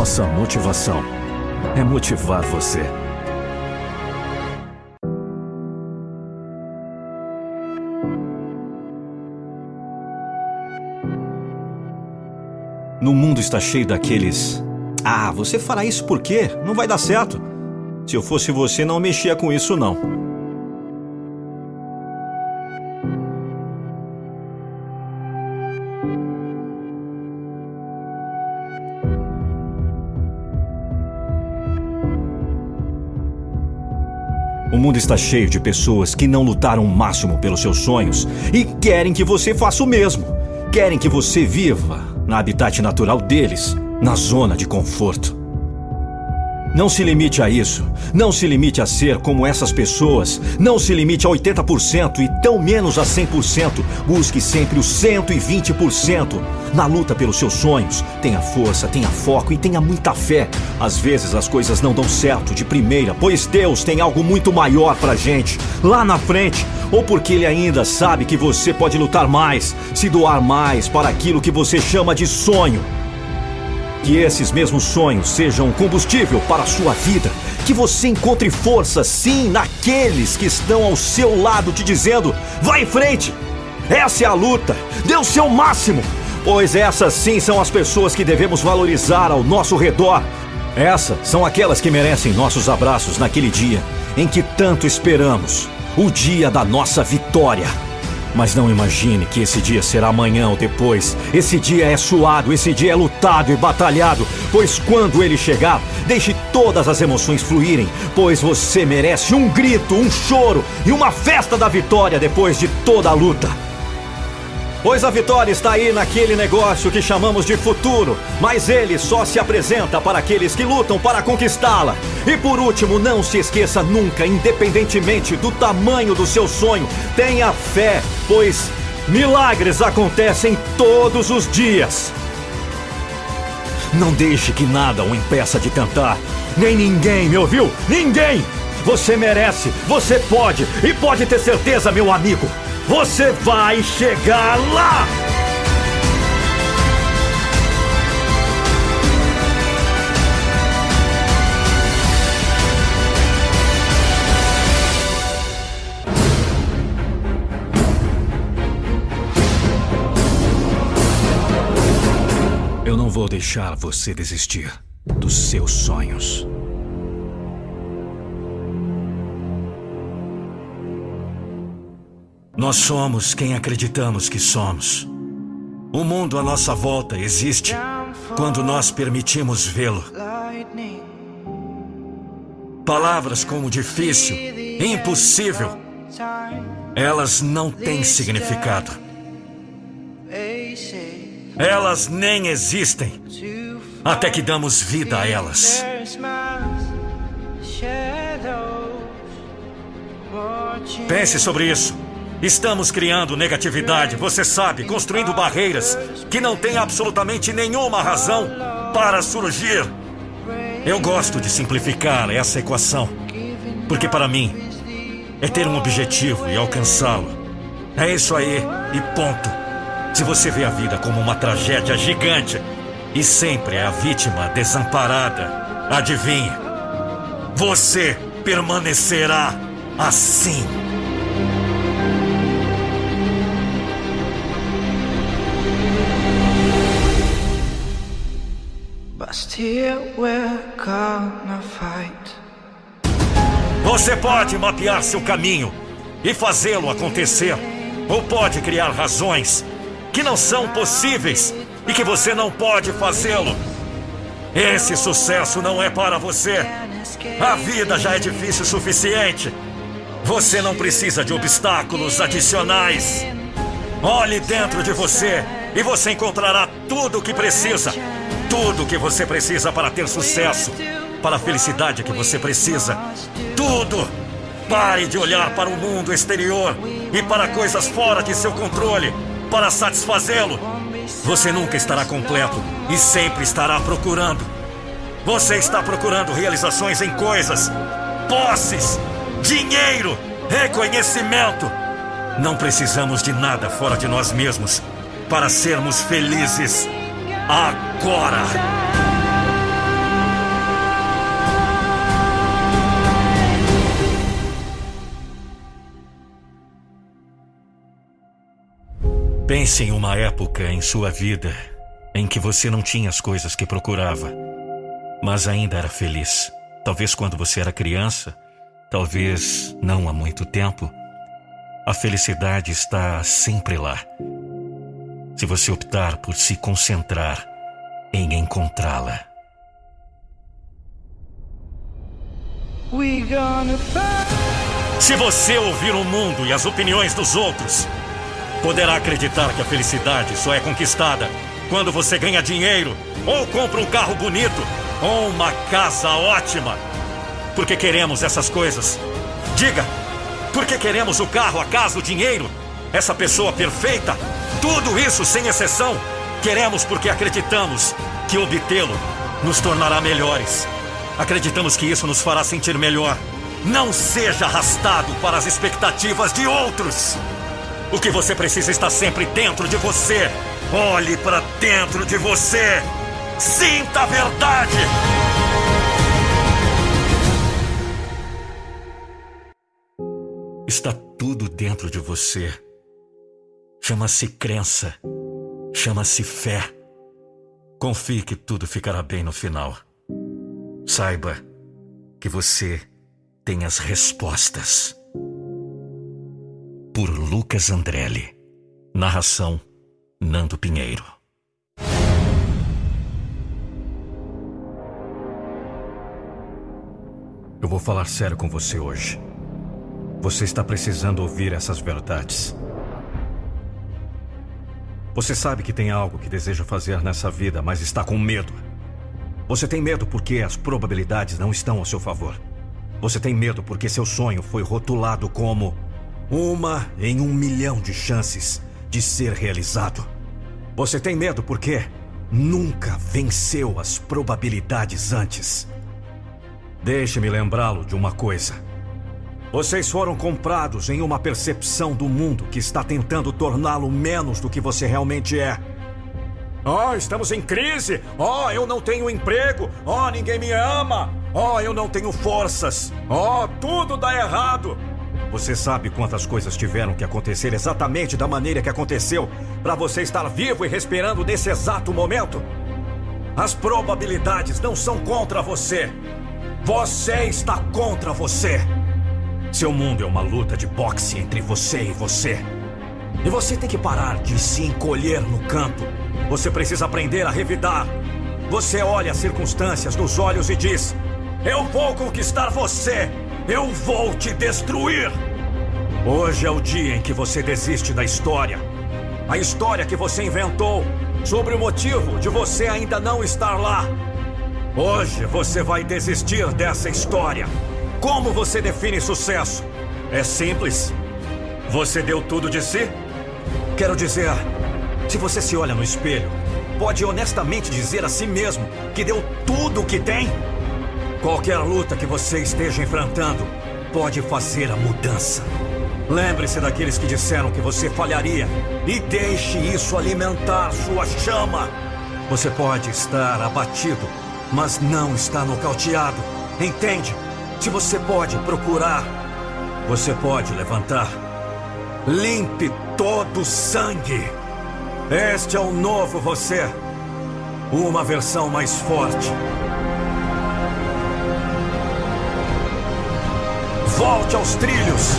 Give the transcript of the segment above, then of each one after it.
Nossa motivação é motivar você. No mundo está cheio daqueles. Ah, você fará isso por quê? Não vai dar certo. Se eu fosse você, não mexia com isso, não. Mundo está cheio de pessoas que não lutaram o máximo pelos seus sonhos e querem que você faça o mesmo. Querem que você viva na habitat natural deles, na zona de conforto. Não se limite a isso. Não se limite a ser como essas pessoas. Não se limite a 80% e tão menos a 100%. Busque sempre os 120%. Na luta pelos seus sonhos, tenha força, tenha foco e tenha muita fé. Às vezes as coisas não dão certo de primeira, pois Deus tem algo muito maior pra gente, lá na frente. Ou porque Ele ainda sabe que você pode lutar mais, se doar mais para aquilo que você chama de sonho. Que esses mesmos sonhos sejam combustível para a sua vida. Que você encontre força, sim, naqueles que estão ao seu lado te dizendo: vai em frente! Essa é a luta! Dê o seu máximo! Pois essas sim são as pessoas que devemos valorizar ao nosso redor. Essas são aquelas que merecem nossos abraços naquele dia em que tanto esperamos o dia da nossa vitória. Mas não imagine que esse dia será amanhã ou depois. Esse dia é suado, esse dia é lutado e batalhado. Pois quando ele chegar, deixe todas as emoções fluírem. Pois você merece um grito, um choro e uma festa da vitória depois de toda a luta. Pois a vitória está aí naquele negócio que chamamos de futuro, mas ele só se apresenta para aqueles que lutam para conquistá-la. E por último, não se esqueça nunca, independentemente do tamanho do seu sonho, tenha fé, pois milagres acontecem todos os dias. Não deixe que nada o impeça de cantar, nem ninguém, me ouviu? Ninguém! Você merece, você pode e pode ter certeza, meu amigo. Você vai chegar lá! Eu não vou deixar você desistir dos seus sonhos. Nós somos quem acreditamos que somos. O mundo à nossa volta existe quando nós permitimos vê-lo. Palavras como difícil, impossível, elas não têm significado. Elas nem existem até que damos vida a elas. Pense sobre isso. Estamos criando negatividade, você sabe, construindo barreiras que não têm absolutamente nenhuma razão para surgir. Eu gosto de simplificar essa equação, porque para mim é ter um objetivo e alcançá-lo. É isso aí e ponto. Se você vê a vida como uma tragédia gigante e sempre é a vítima desamparada, adivinhe, você permanecerá assim. Você pode mapear seu caminho e fazê-lo acontecer, ou pode criar razões que não são possíveis e que você não pode fazê-lo. Esse sucesso não é para você. A vida já é difícil o suficiente. Você não precisa de obstáculos adicionais. Olhe dentro de você e você encontrará tudo o que precisa. Tudo o que você precisa para ter sucesso, para a felicidade que você precisa. Tudo! Pare de olhar para o mundo exterior e para coisas fora de seu controle para satisfazê-lo. Você nunca estará completo e sempre estará procurando. Você está procurando realizações em coisas, posses, dinheiro, reconhecimento. Não precisamos de nada fora de nós mesmos para sermos felizes agora. Pense em uma época em sua vida em que você não tinha as coisas que procurava, mas ainda era feliz. Talvez quando você era criança, talvez não há muito tempo. A felicidade está sempre lá. Se você optar por se concentrar em encontrá-la. Se você ouvir o mundo e as opiniões dos outros, poderá acreditar que a felicidade só é conquistada quando você ganha dinheiro, ou compra um carro bonito, ou uma casa ótima. Porque queremos essas coisas. Diga, por que queremos o carro, a casa, o dinheiro? Essa pessoa perfeita? Tudo isso sem exceção. Queremos porque acreditamos que obtê-lo nos tornará melhores. Acreditamos que isso nos fará sentir melhor. Não seja arrastado para as expectativas de outros. O que você precisa está sempre dentro de você. Olhe para dentro de você. Sinta a verdade. Está tudo dentro de você. Chama-se crença. Chama-se fé. Confie que tudo ficará bem no final. Saiba que você tem as respostas por Lucas Andrelli. Narração: Nando Pinheiro. Eu vou falar sério com você hoje. Você está precisando ouvir essas verdades. Você sabe que tem algo que deseja fazer nessa vida, mas está com medo. Você tem medo porque as probabilidades não estão ao seu favor. Você tem medo porque seu sonho foi rotulado como uma em um milhão de chances de ser realizado. Você tem medo porque nunca venceu as probabilidades antes. Deixe-me lembrá-lo de uma coisa. Vocês foram comprados em uma percepção do mundo que está tentando torná-lo menos do que você realmente é. Oh, estamos em crise! Oh, eu não tenho emprego! Oh, ninguém me ama! Oh, eu não tenho forças! Oh, tudo dá errado! Você sabe quantas coisas tiveram que acontecer exatamente da maneira que aconteceu para você estar vivo e respirando nesse exato momento? As probabilidades não são contra você. Você está contra você. Seu mundo é uma luta de boxe entre você e você. E você tem que parar de se encolher no canto. Você precisa aprender a revidar. Você olha as circunstâncias nos olhos e diz: Eu vou conquistar você. Eu vou te destruir! Hoje é o dia em que você desiste da história. A história que você inventou sobre o motivo de você ainda não estar lá. Hoje você vai desistir dessa história. Como você define sucesso? É simples. Você deu tudo de si? Quero dizer, se você se olha no espelho, pode honestamente dizer a si mesmo que deu tudo o que tem? Qualquer luta que você esteja enfrentando pode fazer a mudança. Lembre-se daqueles que disseram que você falharia e deixe isso alimentar sua chama. Você pode estar abatido, mas não está nocauteado. Entende? Você pode procurar, você pode levantar. Limpe todo o sangue. Este é o novo você. Uma versão mais forte. Volte aos trilhos.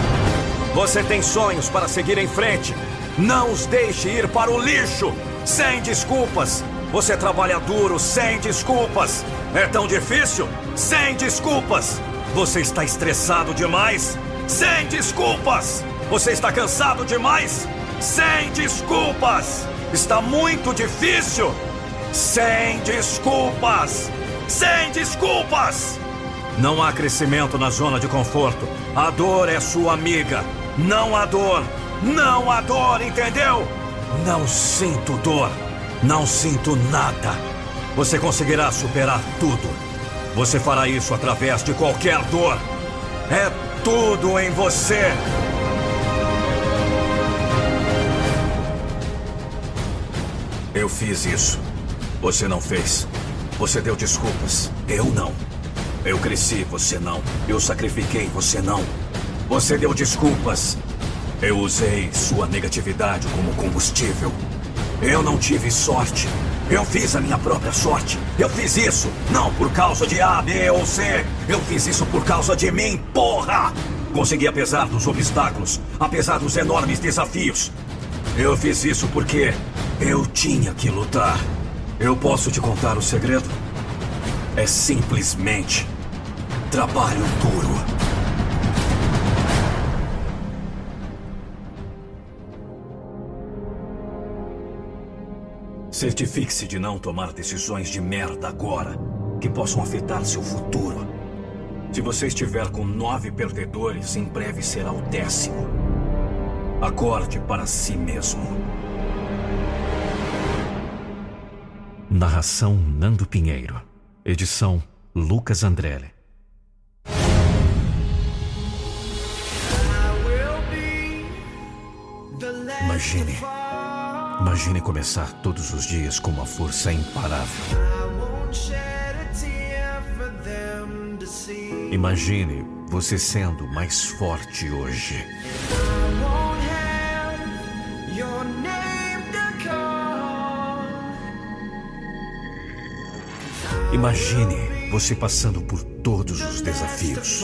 Você tem sonhos para seguir em frente. Não os deixe ir para o lixo. Sem desculpas. Você trabalha duro sem desculpas. É tão difícil? Sem desculpas. Você está estressado demais? Sem desculpas. Você está cansado demais? Sem desculpas. Está muito difícil? Sem desculpas! Sem desculpas! Não há crescimento na zona de conforto. A dor é sua amiga. Não há dor. Não há dor, entendeu? Não sinto dor. Não sinto nada. Você conseguirá superar tudo. Você fará isso através de qualquer dor. É tudo em você. Eu fiz isso. Você não fez. Você deu desculpas. Eu não. Eu cresci, você não. Eu sacrifiquei, você não. Você deu desculpas. Eu usei sua negatividade como combustível. Eu não tive sorte. Eu fiz a minha própria sorte. Eu fiz isso não por causa de A, B ou C. Eu fiz isso por causa de mim, porra! Consegui apesar dos obstáculos, apesar dos enormes desafios. Eu fiz isso porque eu tinha que lutar. Eu posso te contar o segredo? É simplesmente trabalho duro. Certifique-se de não tomar decisões de merda agora que possam afetar seu futuro. Se você estiver com nove perdedores, em breve será o décimo. Acorde para si mesmo. Narração Nando Pinheiro. Edição Lucas Andrelli. Imagine. Imagine começar todos os dias com uma força imparável. Imagine você sendo mais forte hoje. Imagine você passando por todos os desafios.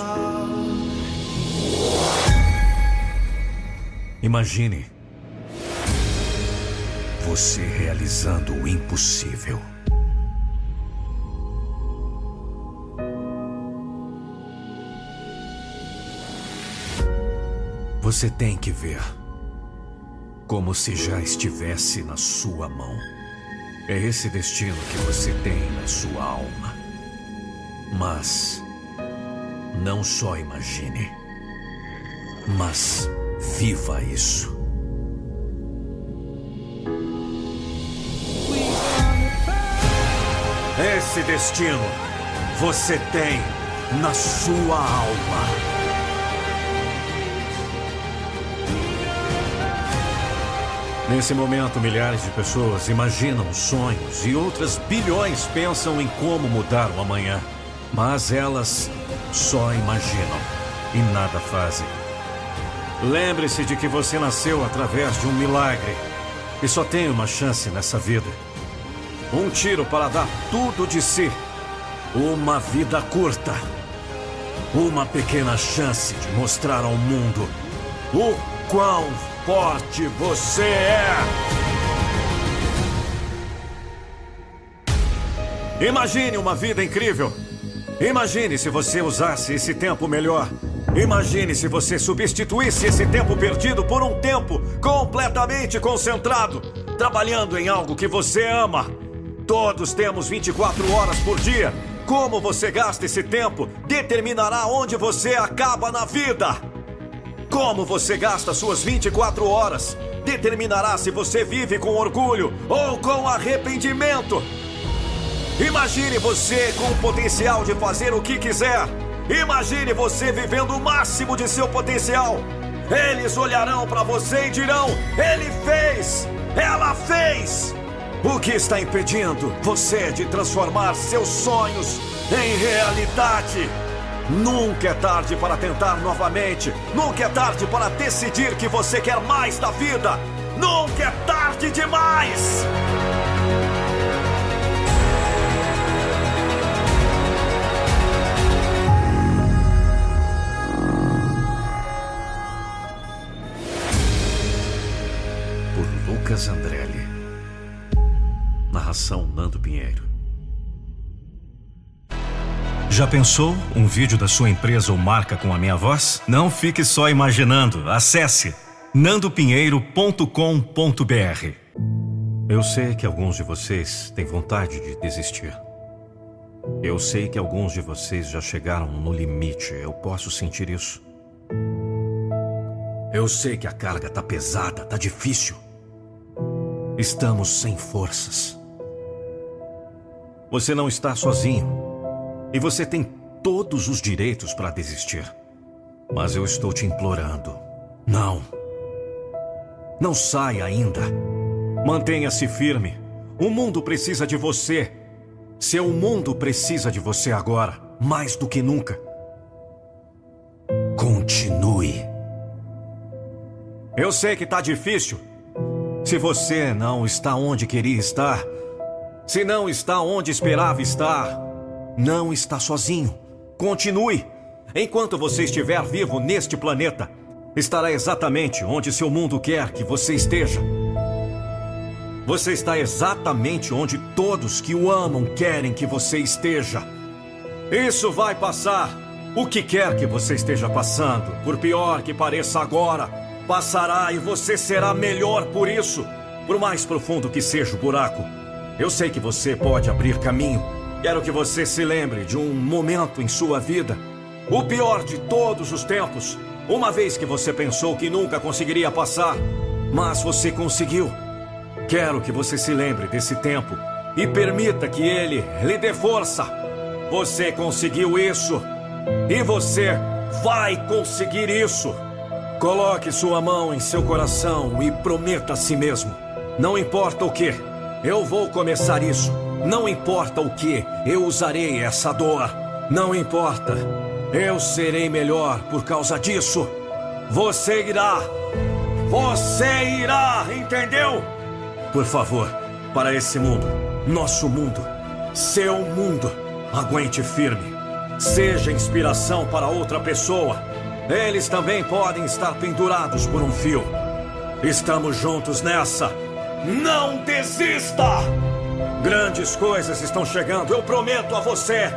Imagine você realizando o impossível. Você tem que ver como se já estivesse na sua mão. É esse destino que você tem na sua alma. Mas não só imagine, mas viva isso. Esse destino você tem na sua alma. Nesse momento, milhares de pessoas imaginam sonhos e outras bilhões pensam em como mudar o amanhã. Mas elas só imaginam e nada fazem. Lembre-se de que você nasceu através de um milagre e só tem uma chance nessa vida. Um tiro para dar tudo de si. Uma vida curta. Uma pequena chance de mostrar ao mundo o quão forte você é! Imagine uma vida incrível! Imagine se você usasse esse tempo melhor. Imagine se você substituísse esse tempo perdido por um tempo completamente concentrado, trabalhando em algo que você ama. Todos temos 24 horas por dia. Como você gasta esse tempo determinará onde você acaba na vida. Como você gasta suas 24 horas determinará se você vive com orgulho ou com arrependimento. Imagine você com o potencial de fazer o que quiser. Imagine você vivendo o máximo de seu potencial. Eles olharão para você e dirão: Ele fez! Ela fez! O que está impedindo você de transformar seus sonhos em realidade? Nunca é tarde para tentar novamente. Nunca é tarde para decidir que você quer mais da vida. Nunca é tarde demais! Por Lucas Andrelli. Narração Nando Pinheiro. Já pensou um vídeo da sua empresa ou marca com a minha voz? Não fique só imaginando. Acesse nandopinheiro.com.br. Eu sei que alguns de vocês têm vontade de desistir. Eu sei que alguns de vocês já chegaram no limite. Eu posso sentir isso. Eu sei que a carga tá pesada, tá difícil. Estamos sem forças. Você não está sozinho. E você tem todos os direitos para desistir. Mas eu estou te implorando. Não. Não saia ainda. Mantenha-se firme. O mundo precisa de você. Seu mundo precisa de você agora, mais do que nunca. Continue. Eu sei que tá difícil. Se você não está onde queria estar, se não está onde esperava estar, não está sozinho. Continue. Enquanto você estiver vivo neste planeta, estará exatamente onde seu mundo quer que você esteja. Você está exatamente onde todos que o amam querem que você esteja. Isso vai passar. O que quer que você esteja passando, por pior que pareça agora, passará e você será melhor por isso, por mais profundo que seja o buraco. Eu sei que você pode abrir caminho. Quero que você se lembre de um momento em sua vida, o pior de todos os tempos, uma vez que você pensou que nunca conseguiria passar, mas você conseguiu. Quero que você se lembre desse tempo e permita que ele lhe dê força. Você conseguiu isso e você vai conseguir isso. Coloque sua mão em seu coração e prometa a si mesmo: não importa o que, eu vou começar isso. Não importa o que, eu usarei essa dor. Não importa, eu serei melhor por causa disso. Você irá. Você irá, entendeu? Por favor, para esse mundo, nosso mundo, seu mundo, aguente firme. Seja inspiração para outra pessoa. Eles também podem estar pendurados por um fio. Estamos juntos nessa. Não desista! Grandes coisas estão chegando, eu prometo a você.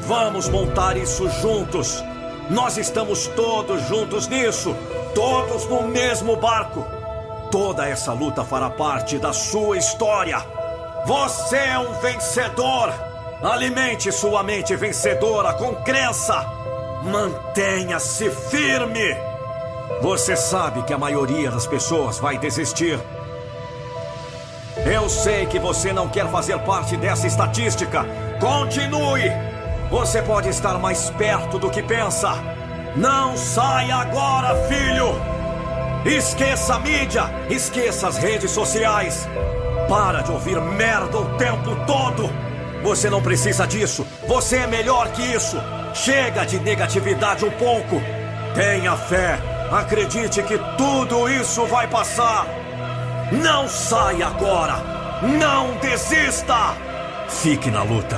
Vamos montar isso juntos. Nós estamos todos juntos nisso, todos no mesmo barco. Toda essa luta fará parte da sua história. Você é um vencedor. Alimente sua mente vencedora com crença. Mantenha-se firme. Você sabe que a maioria das pessoas vai desistir. Eu sei que você não quer fazer parte dessa estatística. Continue. Você pode estar mais perto do que pensa. Não saia agora, filho. Esqueça a mídia, esqueça as redes sociais. Para de ouvir merda o tempo todo. Você não precisa disso. Você é melhor que isso. Chega de negatividade um pouco. Tenha fé. Acredite que tudo isso vai passar. Não saia agora. Não desista. Fique na luta.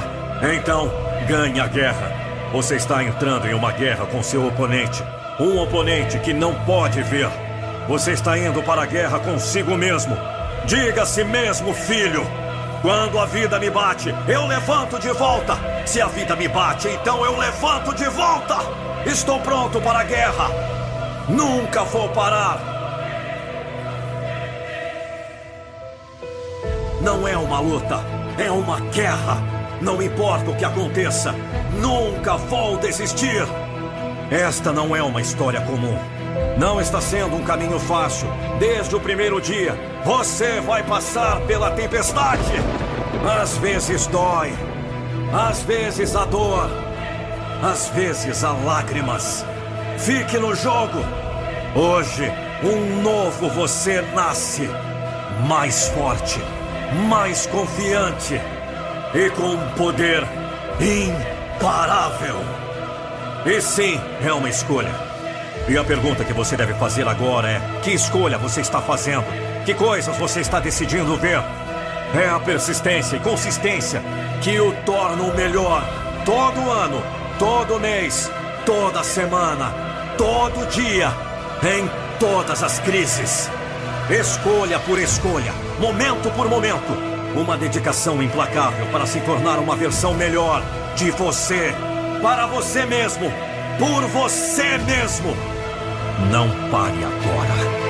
Então, ganhe a guerra. Você está entrando em uma guerra com seu oponente. Um oponente que não pode ver. Você está indo para a guerra consigo mesmo. Diga a si mesmo, filho. Quando a vida me bate, eu levanto de volta. Se a vida me bate, então eu levanto de volta. Estou pronto para a guerra. Nunca vou parar. Não é uma luta, é uma guerra. Não importa o que aconteça, nunca vou desistir. Esta não é uma história comum. Não está sendo um caminho fácil. Desde o primeiro dia, você vai passar pela tempestade. Às vezes dói, às vezes a dor, às vezes há lágrimas. Fique no jogo. Hoje, um novo você nasce. Mais forte, mais confiante e com um poder imparável. E sim, é uma escolha. E a pergunta que você deve fazer agora é: que escolha você está fazendo? Que coisas você está decidindo ver? É a persistência e consistência que o tornam melhor. Todo ano, todo mês, toda semana, todo dia, em todas as crises. Escolha por escolha, momento por momento, uma dedicação implacável para se tornar uma versão melhor de você, para você mesmo, por você mesmo. Não pare agora.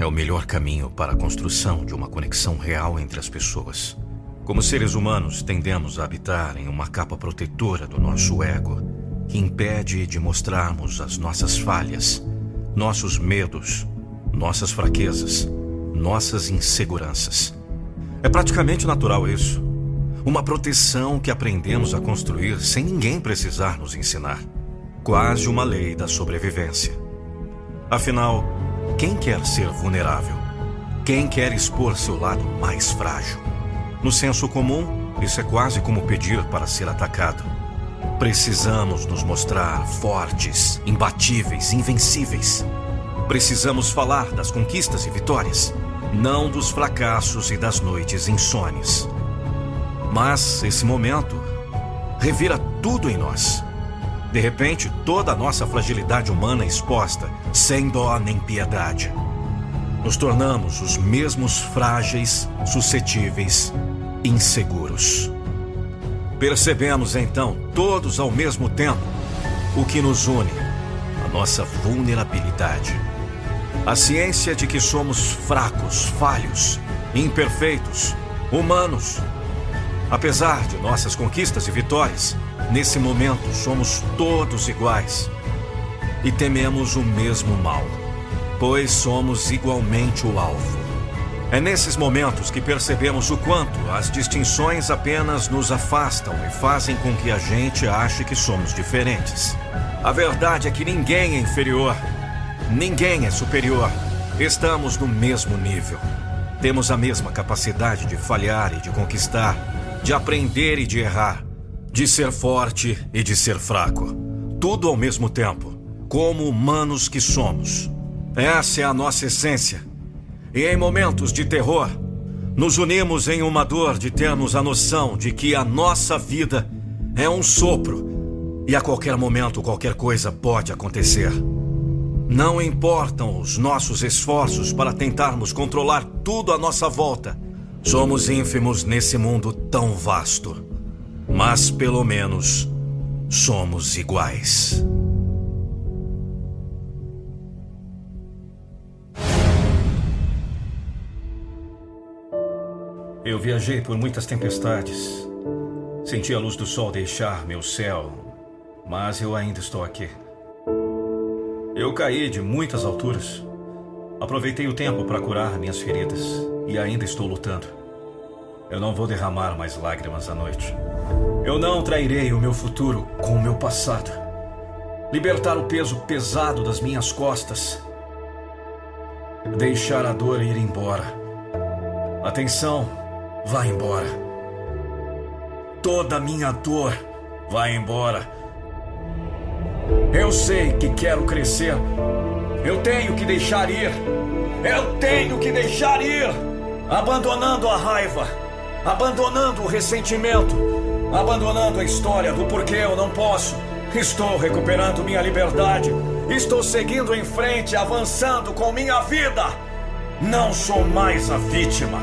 É o melhor caminho para a construção de uma conexão real entre as pessoas. Como seres humanos, tendemos a habitar em uma capa protetora do nosso ego, que impede de mostrarmos as nossas falhas, nossos medos, nossas fraquezas, nossas inseguranças. É praticamente natural isso. Uma proteção que aprendemos a construir sem ninguém precisar nos ensinar. Quase uma lei da sobrevivência. Afinal, quem quer ser vulnerável? Quem quer expor seu lado mais frágil? No senso comum, isso é quase como pedir para ser atacado. Precisamos nos mostrar fortes, imbatíveis, invencíveis. Precisamos falar das conquistas e vitórias, não dos fracassos e das noites insones. Mas esse momento revira tudo em nós. De repente, toda a nossa fragilidade humana é exposta, sem dó nem piedade. Nos tornamos os mesmos frágeis, suscetíveis, inseguros. Percebemos então, todos ao mesmo tempo, o que nos une: a nossa vulnerabilidade. A ciência de que somos fracos, falhos, imperfeitos, humanos. Apesar de nossas conquistas e vitórias, Nesse momento, somos todos iguais e tememos o mesmo mal, pois somos igualmente o alvo. É nesses momentos que percebemos o quanto as distinções apenas nos afastam e fazem com que a gente ache que somos diferentes. A verdade é que ninguém é inferior, ninguém é superior. Estamos no mesmo nível. Temos a mesma capacidade de falhar e de conquistar, de aprender e de errar de ser forte e de ser fraco. Tudo ao mesmo tempo, como humanos que somos. Essa é a nossa essência. E em momentos de terror, nos unimos em uma dor de termos a noção de que a nossa vida é um sopro e a qualquer momento qualquer coisa pode acontecer. Não importam os nossos esforços para tentarmos controlar tudo à nossa volta. Somos ínfimos nesse mundo tão vasto. Mas pelo menos somos iguais. Eu viajei por muitas tempestades. Senti a luz do sol deixar meu céu, mas eu ainda estou aqui. Eu caí de muitas alturas. Aproveitei o tempo para curar minhas feridas e ainda estou lutando. Eu não vou derramar mais lágrimas à noite. Eu não trairei o meu futuro com o meu passado. Libertar o peso pesado das minhas costas. Deixar a dor ir embora. A tensão vai embora. Toda a minha dor vai embora. Eu sei que quero crescer. Eu tenho que deixar ir. Eu tenho que deixar ir. Abandonando a raiva. Abandonando o ressentimento abandonando a história do porquê eu não posso. Estou recuperando minha liberdade. Estou seguindo em frente, avançando com minha vida. Não sou mais a vítima.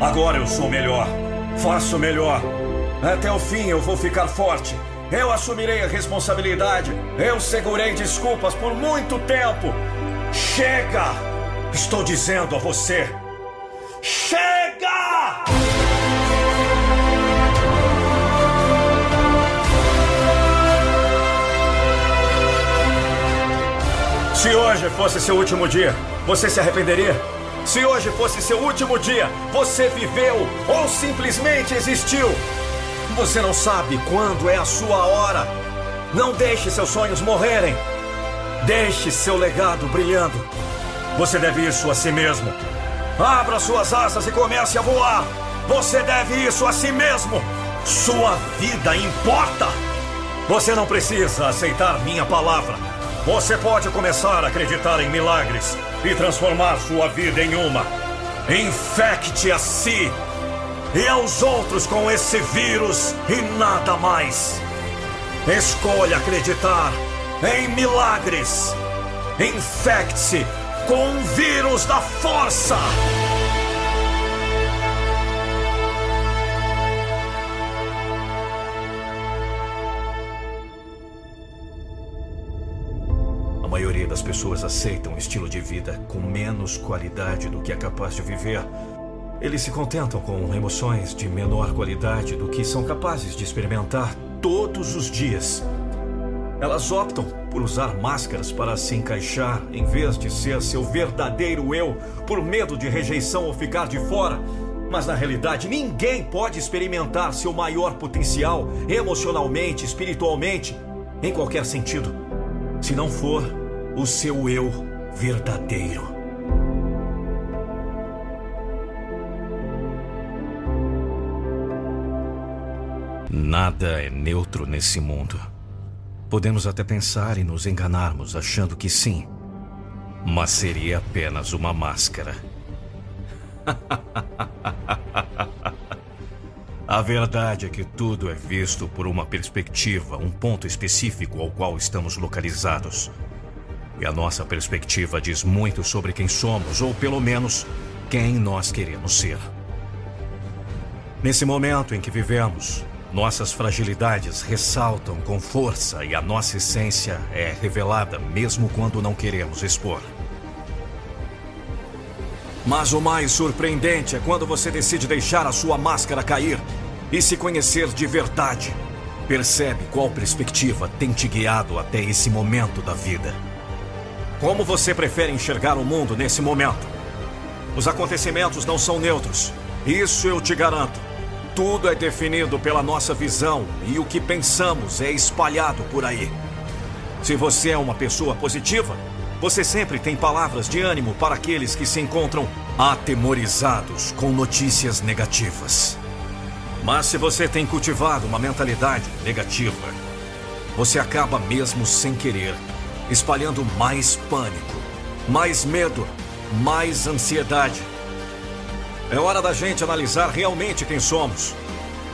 Agora eu sou melhor. Faço melhor. Até o fim eu vou ficar forte. Eu assumirei a responsabilidade. Eu segurei desculpas por muito tempo. Chega! Estou dizendo a você. Chega! Se hoje fosse seu último dia, você se arrependeria? Se hoje fosse seu último dia, você viveu ou simplesmente existiu? Você não sabe quando é a sua hora. Não deixe seus sonhos morrerem. Deixe seu legado brilhando. Você deve isso a si mesmo. Abra suas asas e comece a voar. Você deve isso a si mesmo. Sua vida importa. Você não precisa aceitar minha palavra. Você pode começar a acreditar em milagres e transformar sua vida em uma. Infecte a si e aos outros com esse vírus e nada mais. Escolha acreditar em milagres. Infecte-se com o vírus da força. maioria das pessoas aceitam um estilo de vida com menos qualidade do que é capaz de viver. Eles se contentam com emoções de menor qualidade do que são capazes de experimentar todos os dias. Elas optam por usar máscaras para se encaixar em vez de ser seu verdadeiro eu, por medo de rejeição ou ficar de fora. Mas na realidade, ninguém pode experimentar seu maior potencial emocionalmente, espiritualmente, em qualquer sentido, se não for o seu eu verdadeiro. Nada é neutro nesse mundo. Podemos até pensar em nos enganarmos achando que sim, mas seria apenas uma máscara. A verdade é que tudo é visto por uma perspectiva, um ponto específico ao qual estamos localizados. E a nossa perspectiva diz muito sobre quem somos, ou pelo menos quem nós queremos ser. Nesse momento em que vivemos, nossas fragilidades ressaltam com força e a nossa essência é revelada mesmo quando não queremos expor. Mas o mais surpreendente é quando você decide deixar a sua máscara cair e se conhecer de verdade. Percebe qual perspectiva tem te guiado até esse momento da vida. Como você prefere enxergar o mundo nesse momento? Os acontecimentos não são neutros. Isso eu te garanto. Tudo é definido pela nossa visão e o que pensamos é espalhado por aí. Se você é uma pessoa positiva, você sempre tem palavras de ânimo para aqueles que se encontram atemorizados com notícias negativas. Mas se você tem cultivado uma mentalidade negativa, você acaba mesmo sem querer espalhando mais pânico, mais medo, mais ansiedade é hora da gente analisar realmente quem somos.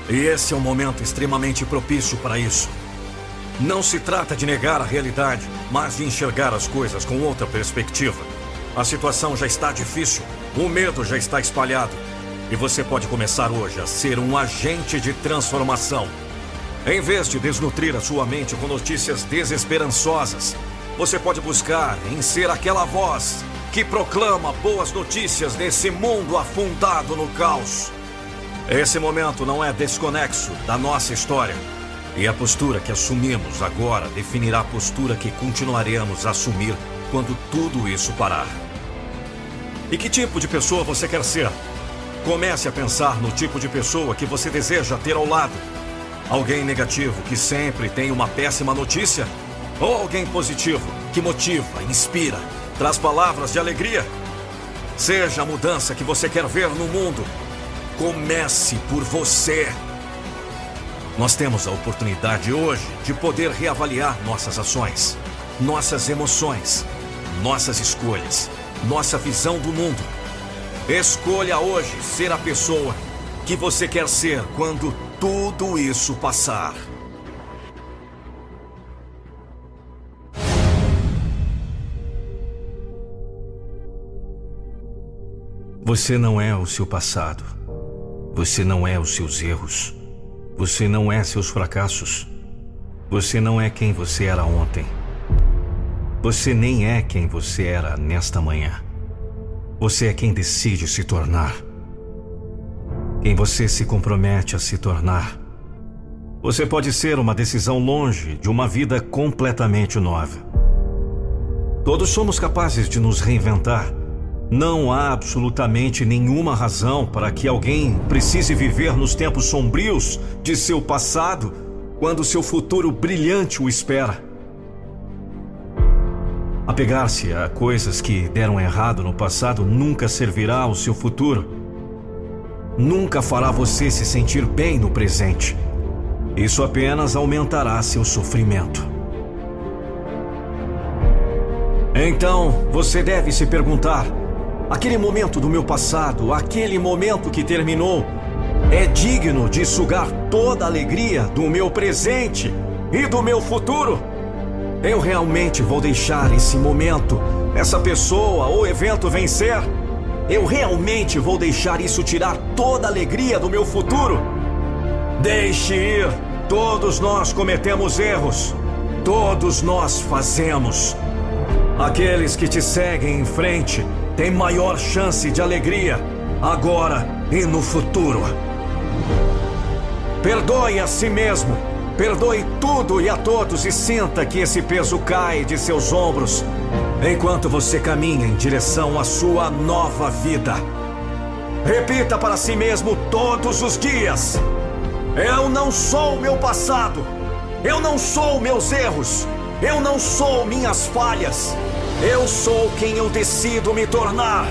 E esse é um momento extremamente propício para isso. Não se trata de negar a realidade, mas de enxergar as coisas com outra perspectiva. A situação já está difícil, o medo já está espalhado. E você pode começar hoje a ser um agente de transformação. Em vez de desnutrir a sua mente com notícias desesperançosas, você pode buscar em ser aquela voz que proclama boas notícias nesse mundo afundado no caos. Esse momento não é desconexo da nossa história. E a postura que assumimos agora definirá a postura que continuaremos a assumir quando tudo isso parar. E que tipo de pessoa você quer ser? Comece a pensar no tipo de pessoa que você deseja ter ao lado. Alguém negativo que sempre tem uma péssima notícia? Ou alguém positivo que motiva, inspira Traz palavras de alegria. Seja a mudança que você quer ver no mundo. Comece por você. Nós temos a oportunidade hoje de poder reavaliar nossas ações, nossas emoções, nossas escolhas, nossa visão do mundo. Escolha hoje ser a pessoa que você quer ser quando tudo isso passar. Você não é o seu passado. Você não é os seus erros. Você não é seus fracassos. Você não é quem você era ontem. Você nem é quem você era nesta manhã. Você é quem decide se tornar. Quem você se compromete a se tornar. Você pode ser uma decisão longe de uma vida completamente nova. Todos somos capazes de nos reinventar não há absolutamente nenhuma razão para que alguém precise viver nos tempos sombrios de seu passado quando seu futuro brilhante o espera. Apegar-se a coisas que deram errado no passado nunca servirá ao seu futuro. Nunca fará você se sentir bem no presente. Isso apenas aumentará seu sofrimento. Então, você deve se perguntar: Aquele momento do meu passado, aquele momento que terminou, é digno de sugar toda a alegria do meu presente e do meu futuro? Eu realmente vou deixar esse momento, essa pessoa ou evento vencer? Eu realmente vou deixar isso tirar toda a alegria do meu futuro? Deixe ir. Todos nós cometemos erros. Todos nós fazemos. Aqueles que te seguem em frente têm maior chance de alegria agora e no futuro. Perdoe a si mesmo. Perdoe tudo e a todos e sinta que esse peso cai de seus ombros enquanto você caminha em direção à sua nova vida. Repita para si mesmo todos os dias: Eu não sou o meu passado. Eu não sou meus erros. Eu não sou minhas falhas. Eu sou quem eu decido me tornar.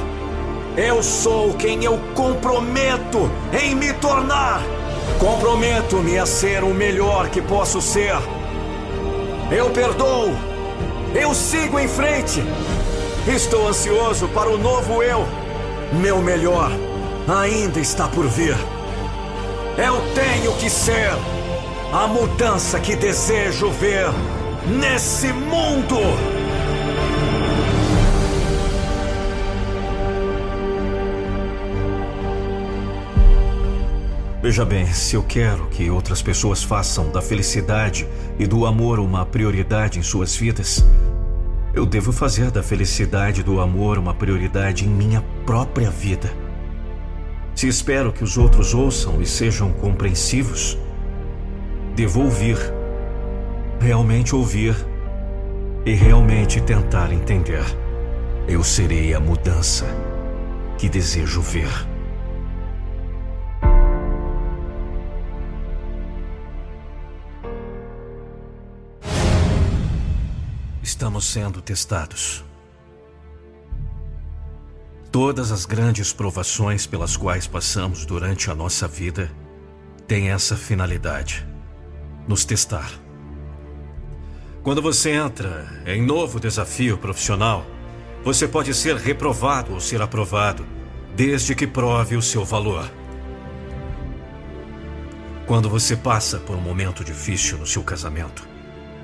Eu sou quem eu comprometo em me tornar. Comprometo-me a ser o melhor que posso ser. Eu perdoo. Eu sigo em frente. Estou ansioso para o novo eu. Meu melhor ainda está por vir. Eu tenho que ser a mudança que desejo ver nesse mundo. Veja bem, se eu quero que outras pessoas façam da felicidade e do amor uma prioridade em suas vidas, eu devo fazer da felicidade e do amor uma prioridade em minha própria vida. Se espero que os outros ouçam e sejam compreensivos, devo ouvir, realmente ouvir e realmente tentar entender. Eu serei a mudança que desejo ver. Estamos sendo testados. Todas as grandes provações pelas quais passamos durante a nossa vida têm essa finalidade: nos testar. Quando você entra em novo desafio profissional, você pode ser reprovado ou ser aprovado, desde que prove o seu valor. Quando você passa por um momento difícil no seu casamento,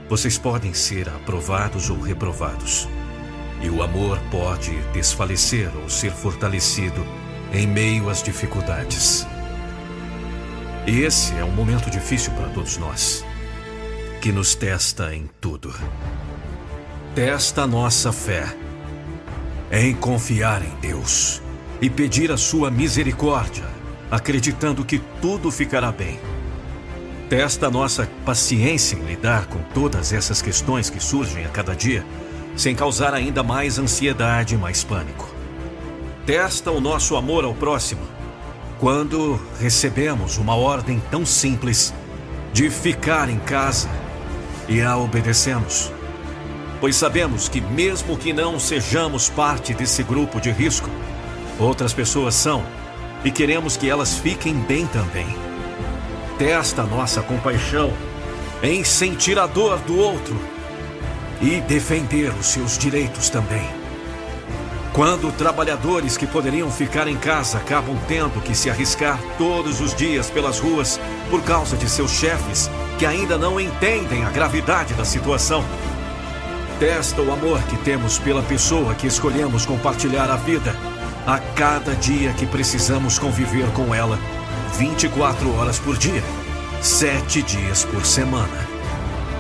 vocês podem ser aprovados ou reprovados. E o amor pode desfalecer ou ser fortalecido em meio às dificuldades. E esse é um momento difícil para todos nós, que nos testa em tudo. Testa a nossa fé em confiar em Deus e pedir a sua misericórdia, acreditando que tudo ficará bem. Testa a nossa paciência em lidar com todas essas questões que surgem a cada dia, sem causar ainda mais ansiedade e mais pânico. Testa o nosso amor ao próximo quando recebemos uma ordem tão simples de ficar em casa e a obedecemos. Pois sabemos que, mesmo que não sejamos parte desse grupo de risco, outras pessoas são e queremos que elas fiquem bem também testa nossa compaixão em sentir a dor do outro e defender os seus direitos também. Quando trabalhadores que poderiam ficar em casa acabam tendo que se arriscar todos os dias pelas ruas por causa de seus chefes que ainda não entendem a gravidade da situação. Testa o amor que temos pela pessoa que escolhemos compartilhar a vida a cada dia que precisamos conviver com ela 24 horas por dia, 7 dias por semana.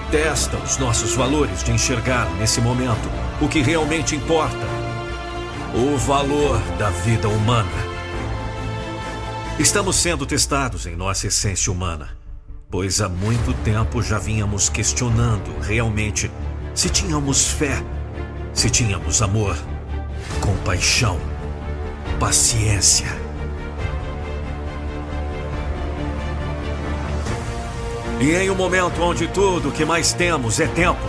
Testa os nossos valores de enxergar nesse momento o que realmente importa: o valor da vida humana. Estamos sendo testados em nossa essência humana, pois há muito tempo já vínhamos questionando realmente se tínhamos fé, se tínhamos amor, compaixão, paciência E em um momento onde tudo o que mais temos é tempo,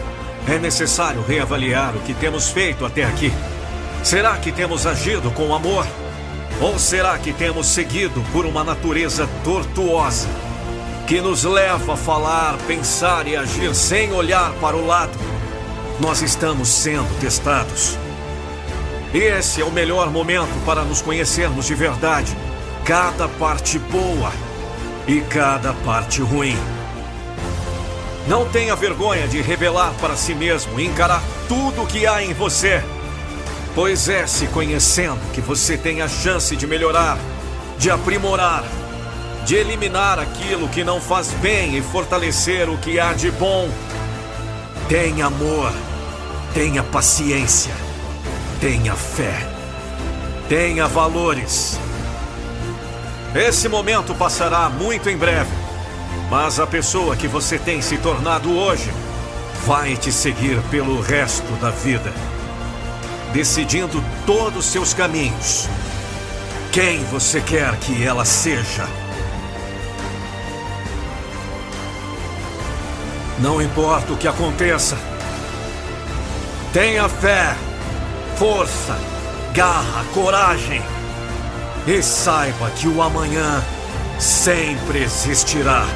é necessário reavaliar o que temos feito até aqui. Será que temos agido com amor? Ou será que temos seguido por uma natureza tortuosa que nos leva a falar, pensar e agir sem olhar para o lado? Nós estamos sendo testados. Esse é o melhor momento para nos conhecermos de verdade, cada parte boa e cada parte ruim. Não tenha vergonha de revelar para si mesmo e encarar tudo o que há em você. Pois é se conhecendo que você tem a chance de melhorar, de aprimorar, de eliminar aquilo que não faz bem e fortalecer o que há de bom. Tem amor, Tenha paciência. Tenha fé. Tenha valores. Esse momento passará muito em breve. Mas a pessoa que você tem se tornado hoje vai te seguir pelo resto da vida, decidindo todos os seus caminhos. Quem você quer que ela seja? Não importa o que aconteça. Tenha fé, força, garra, coragem. E saiba que o amanhã sempre existirá.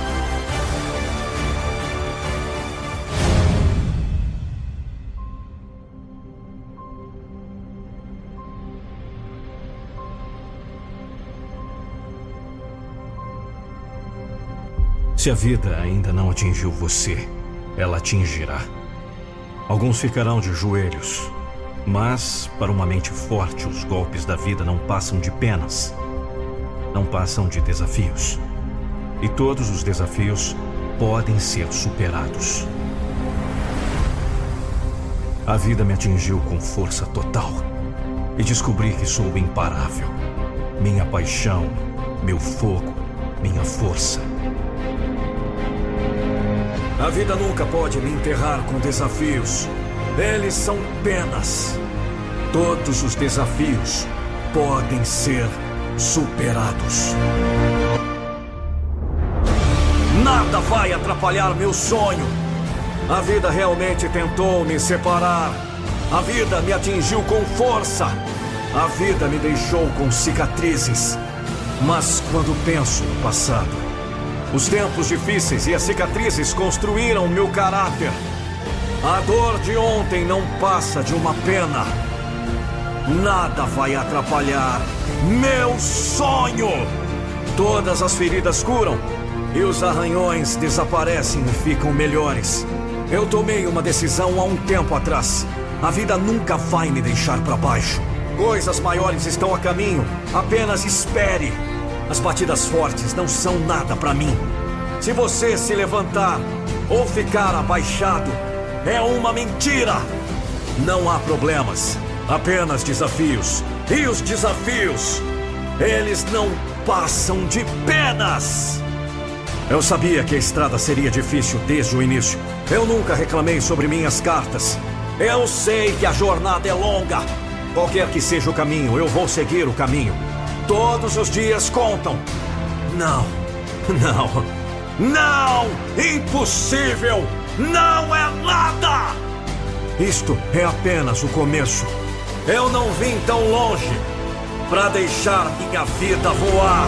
Se a vida ainda não atingiu você, ela atingirá. Alguns ficarão de joelhos, mas para uma mente forte, os golpes da vida não passam de penas, não passam de desafios. E todos os desafios podem ser superados. A vida me atingiu com força total e descobri que sou imparável. Minha paixão, meu fogo, minha força a vida nunca pode me enterrar com desafios. Eles são penas. Todos os desafios podem ser superados. Nada vai atrapalhar meu sonho. A vida realmente tentou me separar. A vida me atingiu com força. A vida me deixou com cicatrizes. Mas quando penso no passado, os tempos difíceis e as cicatrizes construíram meu caráter. A dor de ontem não passa de uma pena. Nada vai atrapalhar meu sonho. Todas as feridas curam e os arranhões desaparecem e ficam melhores. Eu tomei uma decisão há um tempo atrás. A vida nunca vai me deixar para baixo. Coisas maiores estão a caminho. Apenas espere. As batidas fortes não são nada para mim. Se você se levantar ou ficar abaixado, é uma mentira. Não há problemas, apenas desafios. E os desafios, eles não passam de penas. Eu sabia que a estrada seria difícil desde o início. Eu nunca reclamei sobre minhas cartas. Eu sei que a jornada é longa. Qualquer que seja o caminho, eu vou seguir o caminho. Todos os dias contam. Não, não, não! Impossível! Não é nada! Isto é apenas o começo. Eu não vim tão longe para deixar minha vida voar.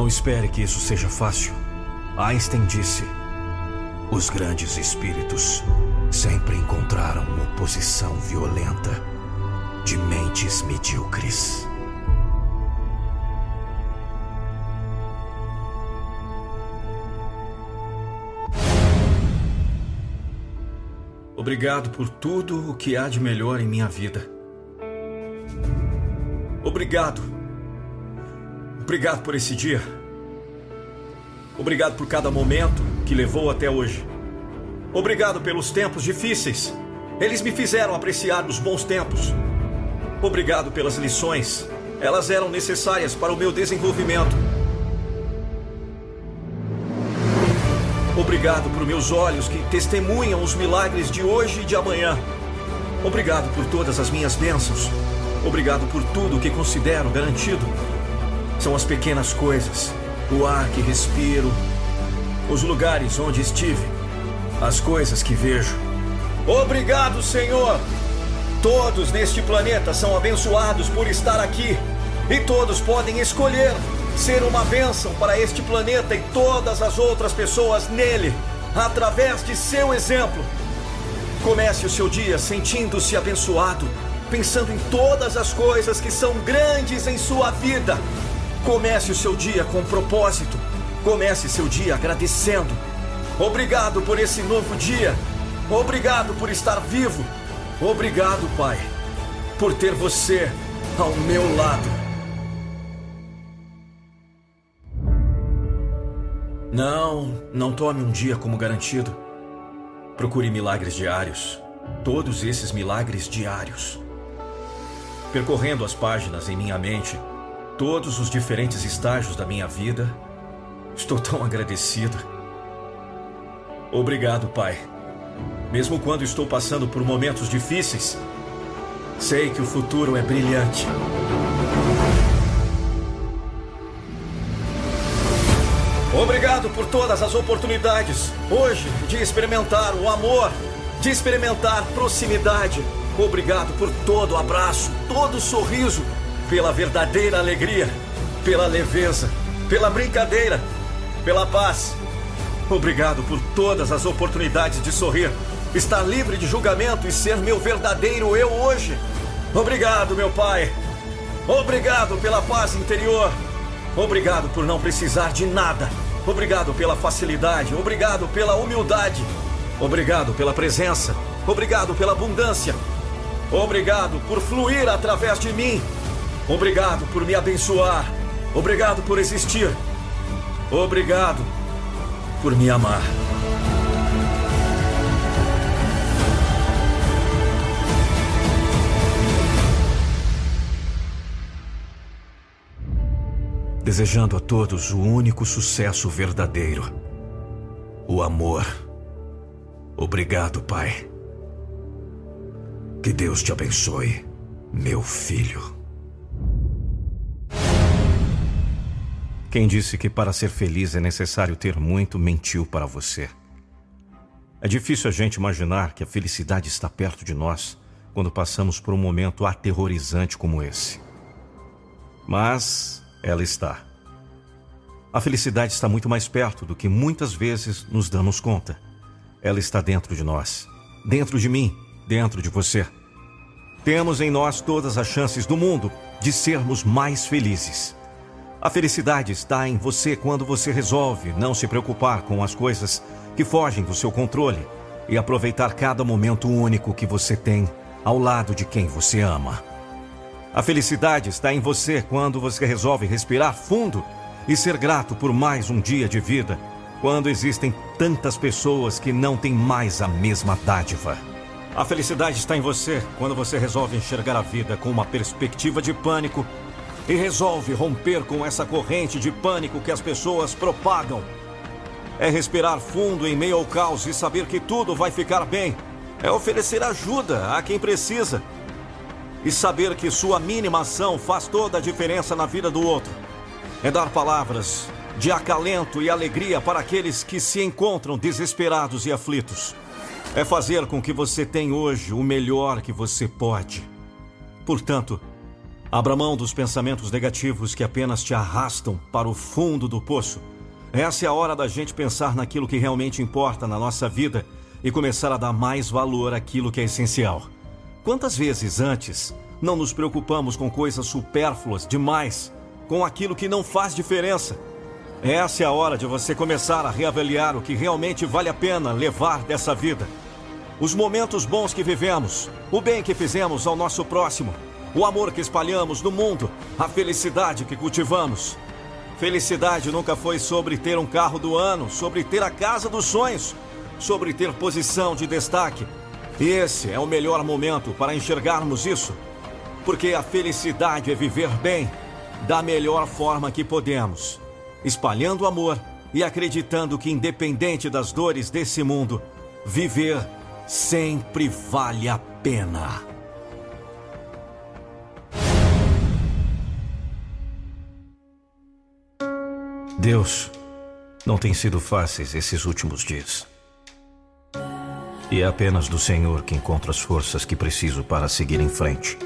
Não espere que isso seja fácil. Einstein disse: os grandes espíritos sempre encontraram oposição violenta de mentes medíocres. Obrigado por tudo o que há de melhor em minha vida. Obrigado Obrigado por esse dia. Obrigado por cada momento que levou até hoje. Obrigado pelos tempos difíceis. Eles me fizeram apreciar os bons tempos. Obrigado pelas lições. Elas eram necessárias para o meu desenvolvimento. Obrigado por meus olhos que testemunham os milagres de hoje e de amanhã. Obrigado por todas as minhas bênçãos. Obrigado por tudo que considero garantido. São as pequenas coisas, o ar que respiro, os lugares onde estive, as coisas que vejo. Obrigado, Senhor! Todos neste planeta são abençoados por estar aqui. E todos podem escolher ser uma bênção para este planeta e todas as outras pessoas nele, através de seu exemplo. Comece o seu dia sentindo-se abençoado, pensando em todas as coisas que são grandes em sua vida. Comece o seu dia com propósito. Comece seu dia agradecendo. Obrigado por esse novo dia. Obrigado por estar vivo. Obrigado, Pai, por ter você ao meu lado. Não, não tome um dia como garantido. Procure milagres diários. Todos esses milagres diários. Percorrendo as páginas em minha mente, todos os diferentes estágios da minha vida, estou tão agradecido. Obrigado, Pai. Mesmo quando estou passando por momentos difíceis, sei que o futuro é brilhante. Obrigado por todas as oportunidades hoje de experimentar o amor, de experimentar proximidade. Obrigado por todo o abraço, todo o sorriso, pela verdadeira alegria, pela leveza, pela brincadeira, pela paz. Obrigado por todas as oportunidades de sorrir, estar livre de julgamento e ser meu verdadeiro eu hoje. Obrigado, meu Pai. Obrigado pela paz interior. Obrigado por não precisar de nada. Obrigado pela facilidade. Obrigado pela humildade. Obrigado pela presença. Obrigado pela abundância. Obrigado por fluir através de mim. Obrigado por me abençoar. Obrigado por existir. Obrigado por me amar. desejando a todos o único sucesso verdadeiro: o amor. Obrigado, Pai. Que Deus te abençoe, meu filho. Quem disse que para ser feliz é necessário ter muito mentiu para você. É difícil a gente imaginar que a felicidade está perto de nós quando passamos por um momento aterrorizante como esse. Mas ela está. A felicidade está muito mais perto do que muitas vezes nos damos conta. Ela está dentro de nós, dentro de mim, dentro de você. Temos em nós todas as chances do mundo de sermos mais felizes. A felicidade está em você quando você resolve não se preocupar com as coisas que fogem do seu controle e aproveitar cada momento único que você tem ao lado de quem você ama. A felicidade está em você quando você resolve respirar fundo e ser grato por mais um dia de vida, quando existem tantas pessoas que não têm mais a mesma dádiva. A felicidade está em você quando você resolve enxergar a vida com uma perspectiva de pânico e resolve romper com essa corrente de pânico que as pessoas propagam. É respirar fundo em meio ao caos e saber que tudo vai ficar bem. É oferecer ajuda a quem precisa e saber que sua mínima ação faz toda a diferença na vida do outro. É dar palavras de acalento e alegria para aqueles que se encontram desesperados e aflitos. É fazer com que você tenha hoje o melhor que você pode. Portanto, abra mão dos pensamentos negativos que apenas te arrastam para o fundo do poço. Essa é a hora da gente pensar naquilo que realmente importa na nossa vida e começar a dar mais valor àquilo que é essencial. Quantas vezes antes não nos preocupamos com coisas supérfluas demais, com aquilo que não faz diferença? Essa é a hora de você começar a reavaliar o que realmente vale a pena levar dessa vida. Os momentos bons que vivemos, o bem que fizemos ao nosso próximo, o amor que espalhamos no mundo, a felicidade que cultivamos. Felicidade nunca foi sobre ter um carro do ano, sobre ter a casa dos sonhos, sobre ter posição de destaque, e esse é o melhor momento para enxergarmos isso. Porque a felicidade é viver bem, da melhor forma que podemos, espalhando amor e acreditando que, independente das dores desse mundo, viver sempre vale a pena. Deus, não tem sido fáceis esses últimos dias. E é apenas do Senhor que encontro as forças que preciso para seguir em frente.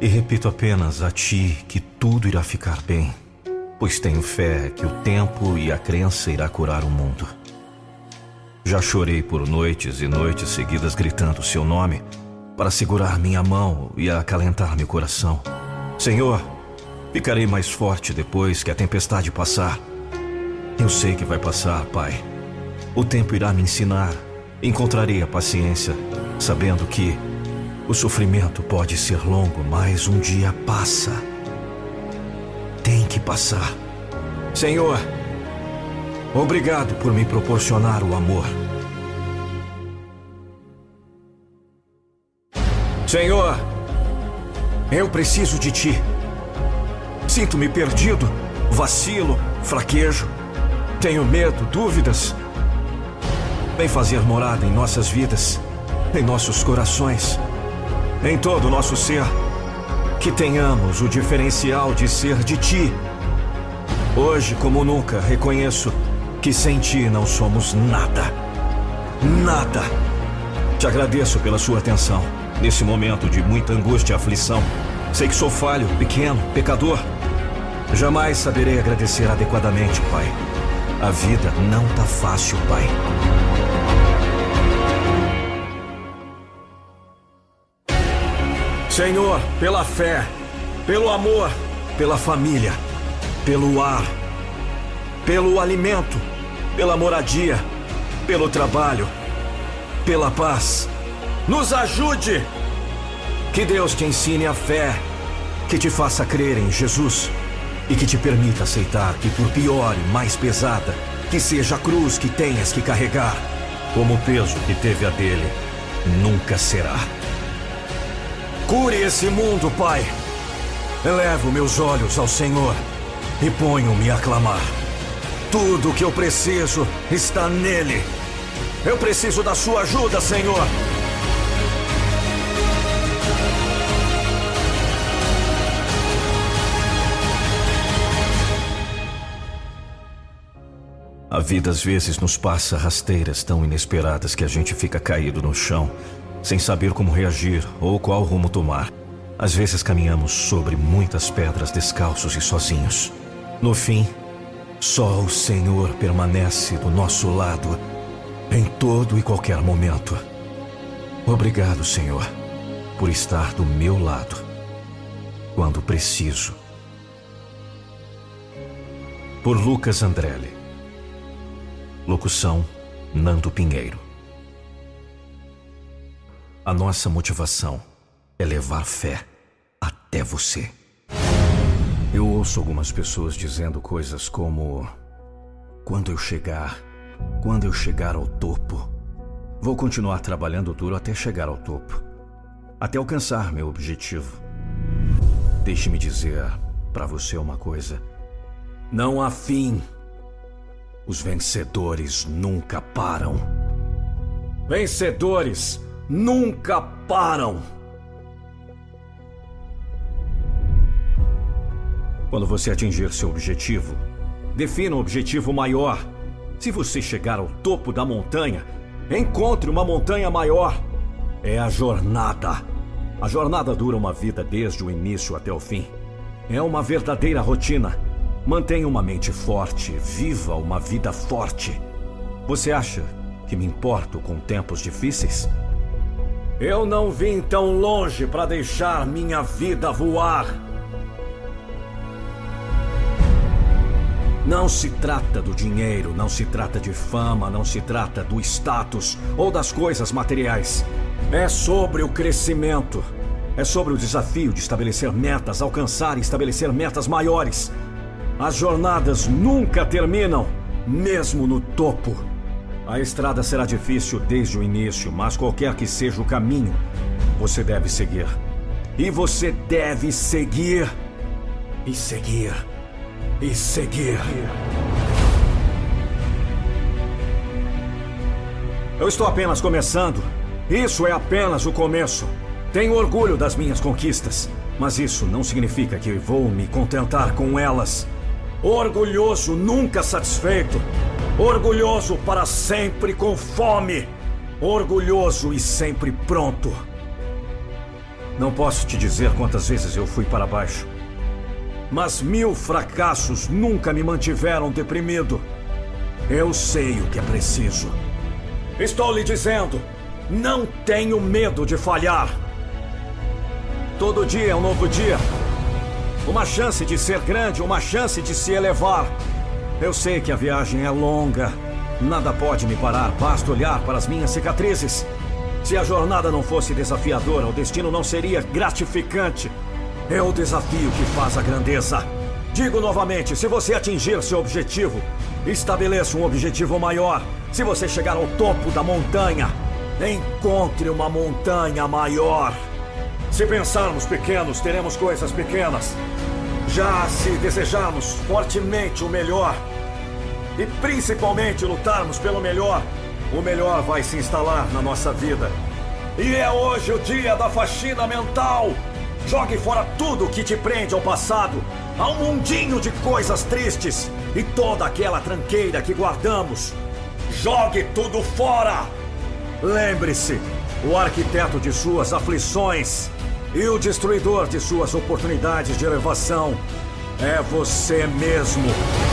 E repito apenas a ti que tudo irá ficar bem, pois tenho fé que o tempo e a crença irá curar o mundo. Já chorei por noites e noites seguidas gritando seu nome para segurar minha mão e acalentar meu coração. Senhor, ficarei mais forte depois que a tempestade passar. Eu sei que vai passar, Pai. O tempo irá me ensinar. Encontrarei a paciência, sabendo que o sofrimento pode ser longo, mas um dia passa. Tem que passar. Senhor, obrigado por me proporcionar o amor. Senhor, eu preciso de ti. Sinto-me perdido, vacilo, fraquejo. Tenho medo, dúvidas. Vem fazer morada em nossas vidas, em nossos corações, em todo o nosso ser. Que tenhamos o diferencial de ser de ti. Hoje, como nunca, reconheço que sem ti não somos nada. Nada. Te agradeço pela sua atenção nesse momento de muita angústia e aflição. Sei que sou falho, pequeno, pecador. Jamais saberei agradecer adequadamente, Pai. A vida não tá fácil, Pai. Senhor, pela fé, pelo amor, pela família, pelo ar, pelo alimento, pela moradia, pelo trabalho, pela paz nos ajude! Que Deus te ensine a fé, que te faça crer em Jesus e que te permita aceitar que, por pior e mais pesada que seja a cruz que tenhas que carregar, como o peso que teve a dele, nunca será. Cure esse mundo, Pai. Elevo meus olhos ao Senhor e ponho-me a clamar. Tudo o que eu preciso está nele. Eu preciso da sua ajuda, Senhor. Vida às vezes nos passa rasteiras tão inesperadas que a gente fica caído no chão, sem saber como reagir ou qual rumo tomar. Às vezes caminhamos sobre muitas pedras descalços e sozinhos. No fim, só o Senhor permanece do nosso lado em todo e qualquer momento. Obrigado, Senhor, por estar do meu lado quando preciso. Por Lucas Andrelli Locução: Nando Pinheiro. A nossa motivação é levar fé até você. Eu ouço algumas pessoas dizendo coisas como: Quando eu chegar, quando eu chegar ao topo, vou continuar trabalhando duro até chegar ao topo, até alcançar meu objetivo. Deixe-me dizer para você uma coisa: não há fim os vencedores nunca param. Vencedores nunca param. Quando você atingir seu objetivo, defina um objetivo maior. Se você chegar ao topo da montanha, encontre uma montanha maior. É a jornada. A jornada dura uma vida desde o início até o fim. É uma verdadeira rotina Mantenha uma mente forte, viva uma vida forte. Você acha que me importo com tempos difíceis? Eu não vim tão longe para deixar minha vida voar. Não se trata do dinheiro, não se trata de fama, não se trata do status ou das coisas materiais. É sobre o crescimento. É sobre o desafio de estabelecer metas, alcançar e estabelecer metas maiores. As jornadas nunca terminam, mesmo no topo. A estrada será difícil desde o início, mas qualquer que seja o caminho, você deve seguir. E você deve seguir. E seguir. E seguir. Eu estou apenas começando. Isso é apenas o começo. Tenho orgulho das minhas conquistas, mas isso não significa que vou me contentar com elas. Orgulhoso, nunca satisfeito. Orgulhoso para sempre com fome. Orgulhoso e sempre pronto. Não posso te dizer quantas vezes eu fui para baixo. Mas mil fracassos nunca me mantiveram deprimido. Eu sei o que é preciso. Estou lhe dizendo, não tenho medo de falhar. Todo dia é um novo dia. Uma chance de ser grande, uma chance de se elevar. Eu sei que a viagem é longa. Nada pode me parar, basta olhar para as minhas cicatrizes. Se a jornada não fosse desafiadora, o destino não seria gratificante. É o desafio que faz a grandeza. Digo novamente: se você atingir seu objetivo, estabeleça um objetivo maior. Se você chegar ao topo da montanha, encontre uma montanha maior. Se pensarmos pequenos, teremos coisas pequenas. Já se desejarmos fortemente o melhor, e principalmente lutarmos pelo melhor, o melhor vai se instalar na nossa vida. E é hoje o dia da faxina mental. Jogue fora tudo que te prende ao passado, a um mundinho de coisas tristes e toda aquela tranqueira que guardamos. Jogue tudo fora! Lembre-se, o arquiteto de suas aflições e o destruidor de suas oportunidades de elevação é você mesmo.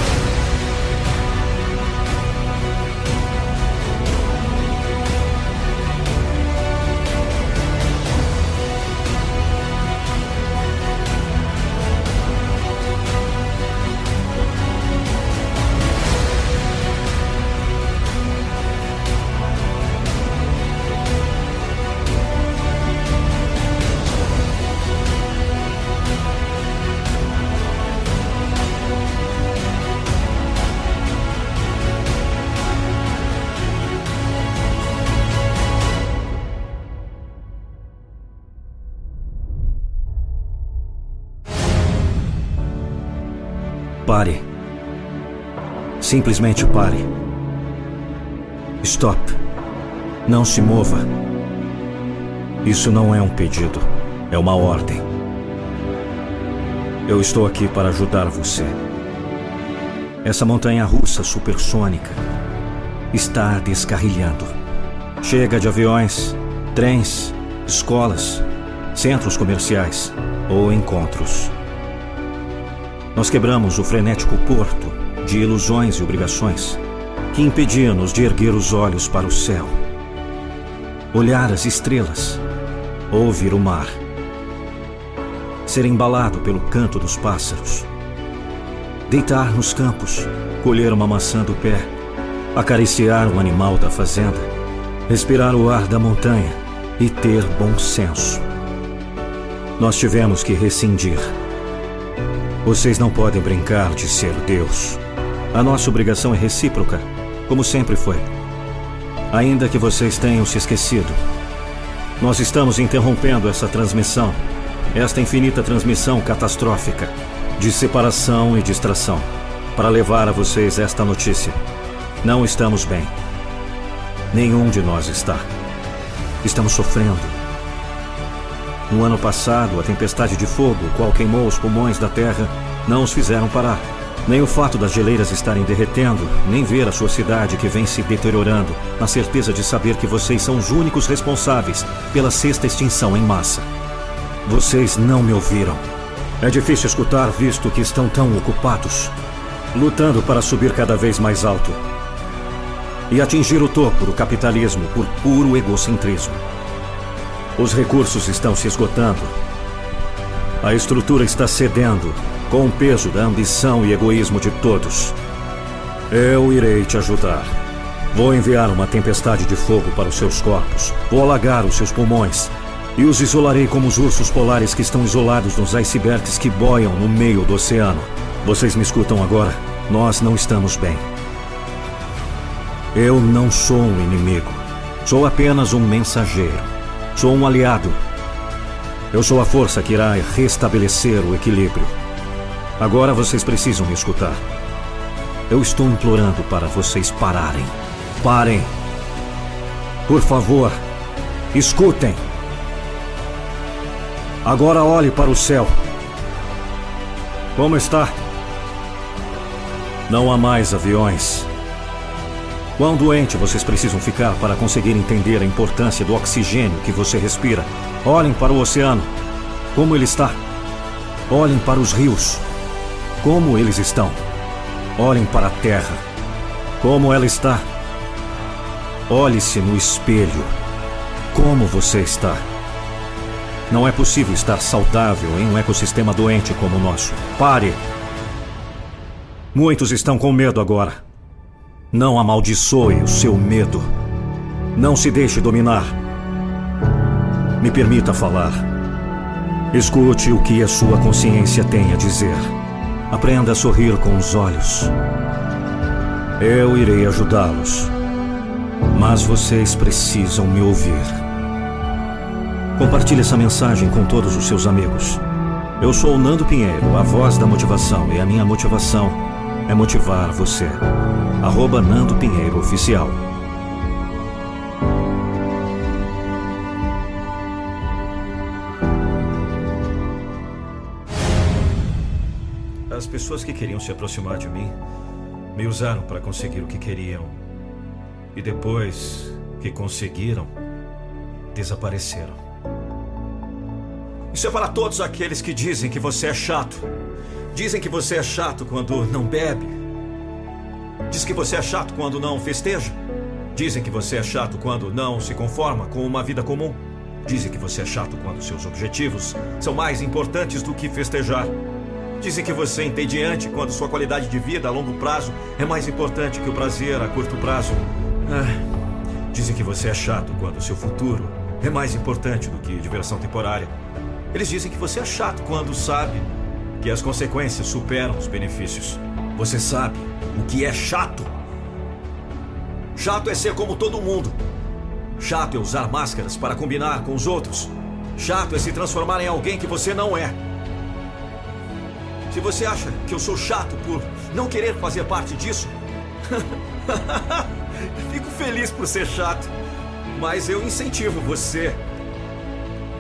Pare. Simplesmente pare. Stop. Não se mova. Isso não é um pedido, é uma ordem. Eu estou aqui para ajudar você. Essa montanha russa supersônica está descarrilhando. Chega de aviões, trens, escolas, centros comerciais ou encontros. Nós quebramos o frenético porto de ilusões e obrigações que impedia-nos de erguer os olhos para o céu, olhar as estrelas, ouvir o mar, ser embalado pelo canto dos pássaros, deitar nos campos, colher uma maçã do pé, acariciar um animal da fazenda, respirar o ar da montanha e ter bom senso. Nós tivemos que rescindir vocês não podem brincar de ser Deus. A nossa obrigação é recíproca, como sempre foi. Ainda que vocês tenham se esquecido, nós estamos interrompendo essa transmissão, esta infinita transmissão catastrófica de separação e distração, para levar a vocês esta notícia. Não estamos bem. Nenhum de nós está. Estamos sofrendo. No ano passado, a tempestade de fogo, qual queimou os pulmões da Terra, não os fizeram parar. Nem o fato das geleiras estarem derretendo, nem ver a sua cidade que vem se deteriorando, na certeza de saber que vocês são os únicos responsáveis pela sexta extinção em massa. Vocês não me ouviram. É difícil escutar visto que estão tão ocupados, lutando para subir cada vez mais alto e atingir o topo do capitalismo por puro egocentrismo. Os recursos estão se esgotando. A estrutura está cedendo com o peso da ambição e egoísmo de todos. Eu irei te ajudar. Vou enviar uma tempestade de fogo para os seus corpos. Vou alagar os seus pulmões. E os isolarei como os ursos polares que estão isolados nos icebergs que boiam no meio do oceano. Vocês me escutam agora? Nós não estamos bem. Eu não sou um inimigo. Sou apenas um mensageiro. Sou um aliado. Eu sou a força que irá restabelecer o equilíbrio. Agora vocês precisam me escutar. Eu estou implorando para vocês pararem. Parem. Por favor, escutem. Agora olhe para o céu. Como está? Não há mais aviões. Quão doente vocês precisam ficar para conseguir entender a importância do oxigênio que você respira? Olhem para o oceano. Como ele está? Olhem para os rios. Como eles estão? Olhem para a terra. Como ela está? Olhe-se no espelho. Como você está? Não é possível estar saudável em um ecossistema doente como o nosso. Pare! Muitos estão com medo agora. Não amaldiçoe o seu medo. Não se deixe dominar. Me permita falar. Escute o que a sua consciência tem a dizer. Aprenda a sorrir com os olhos. Eu irei ajudá-los. Mas vocês precisam me ouvir. Compartilhe essa mensagem com todos os seus amigos. Eu sou o Nando Pinheiro, a voz da motivação, e a minha motivação é motivar você. Arroba Nando Pinheiro Oficial. As pessoas que queriam se aproximar de mim me usaram para conseguir o que queriam. E depois que conseguiram, desapareceram. Isso é para todos aqueles que dizem que você é chato. Dizem que você é chato quando não bebe. Diz que você é chato quando não festeja. Dizem que você é chato quando não se conforma com uma vida comum. Dizem que você é chato quando seus objetivos são mais importantes do que festejar. Dizem que você é entediante quando sua qualidade de vida a longo prazo é mais importante que o prazer a curto prazo. Ah, dizem que você é chato quando seu futuro é mais importante do que diversão temporária. Eles dizem que você é chato quando sabe que as consequências superam os benefícios. Você sabe o que é chato? Chato é ser como todo mundo. Chato é usar máscaras para combinar com os outros. Chato é se transformar em alguém que você não é. Se você acha que eu sou chato por não querer fazer parte disso, fico feliz por ser chato. Mas eu incentivo você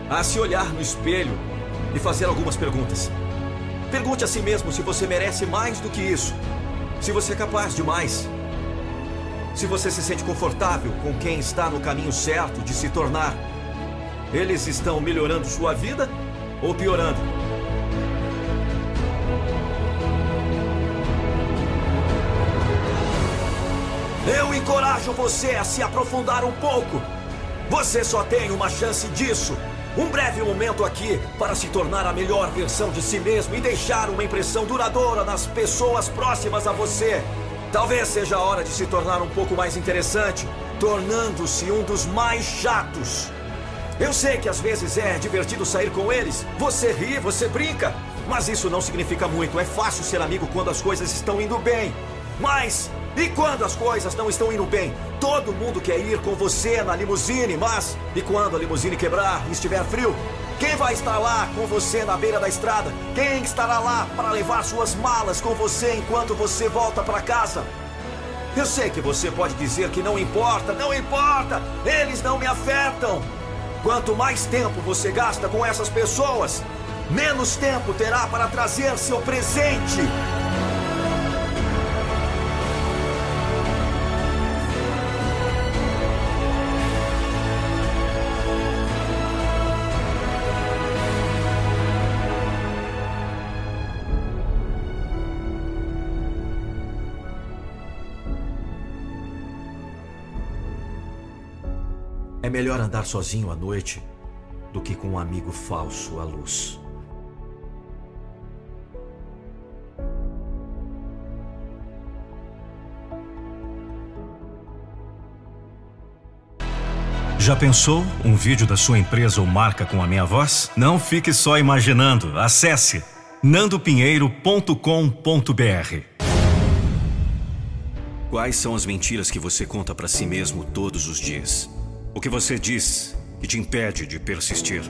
a se olhar no espelho e fazer algumas perguntas. Pergunte a si mesmo se você merece mais do que isso. Se você é capaz de mais. Se você se sente confortável com quem está no caminho certo de se tornar. Eles estão melhorando sua vida ou piorando? Eu encorajo você a se aprofundar um pouco. Você só tem uma chance disso. Um breve momento aqui para se tornar a melhor versão de si mesmo e deixar uma impressão duradoura nas pessoas próximas a você. Talvez seja a hora de se tornar um pouco mais interessante, tornando-se um dos mais chatos. Eu sei que às vezes é divertido sair com eles. Você ri, você brinca. Mas isso não significa muito. É fácil ser amigo quando as coisas estão indo bem. Mas e quando as coisas não estão indo bem? Todo mundo quer ir com você na limusine, mas e quando a limusine quebrar e estiver frio? Quem vai estar lá com você na beira da estrada? Quem estará lá para levar suas malas com você enquanto você volta para casa? Eu sei que você pode dizer que não importa, não importa, eles não me afetam. Quanto mais tempo você gasta com essas pessoas, menos tempo terá para trazer seu presente. Melhor andar sozinho à noite do que com um amigo falso à luz. Já pensou um vídeo da sua empresa ou marca com a minha voz? Não fique só imaginando. Acesse nandopinheiro.com.br. Quais são as mentiras que você conta para si mesmo todos os dias? O que você diz que te impede de persistir?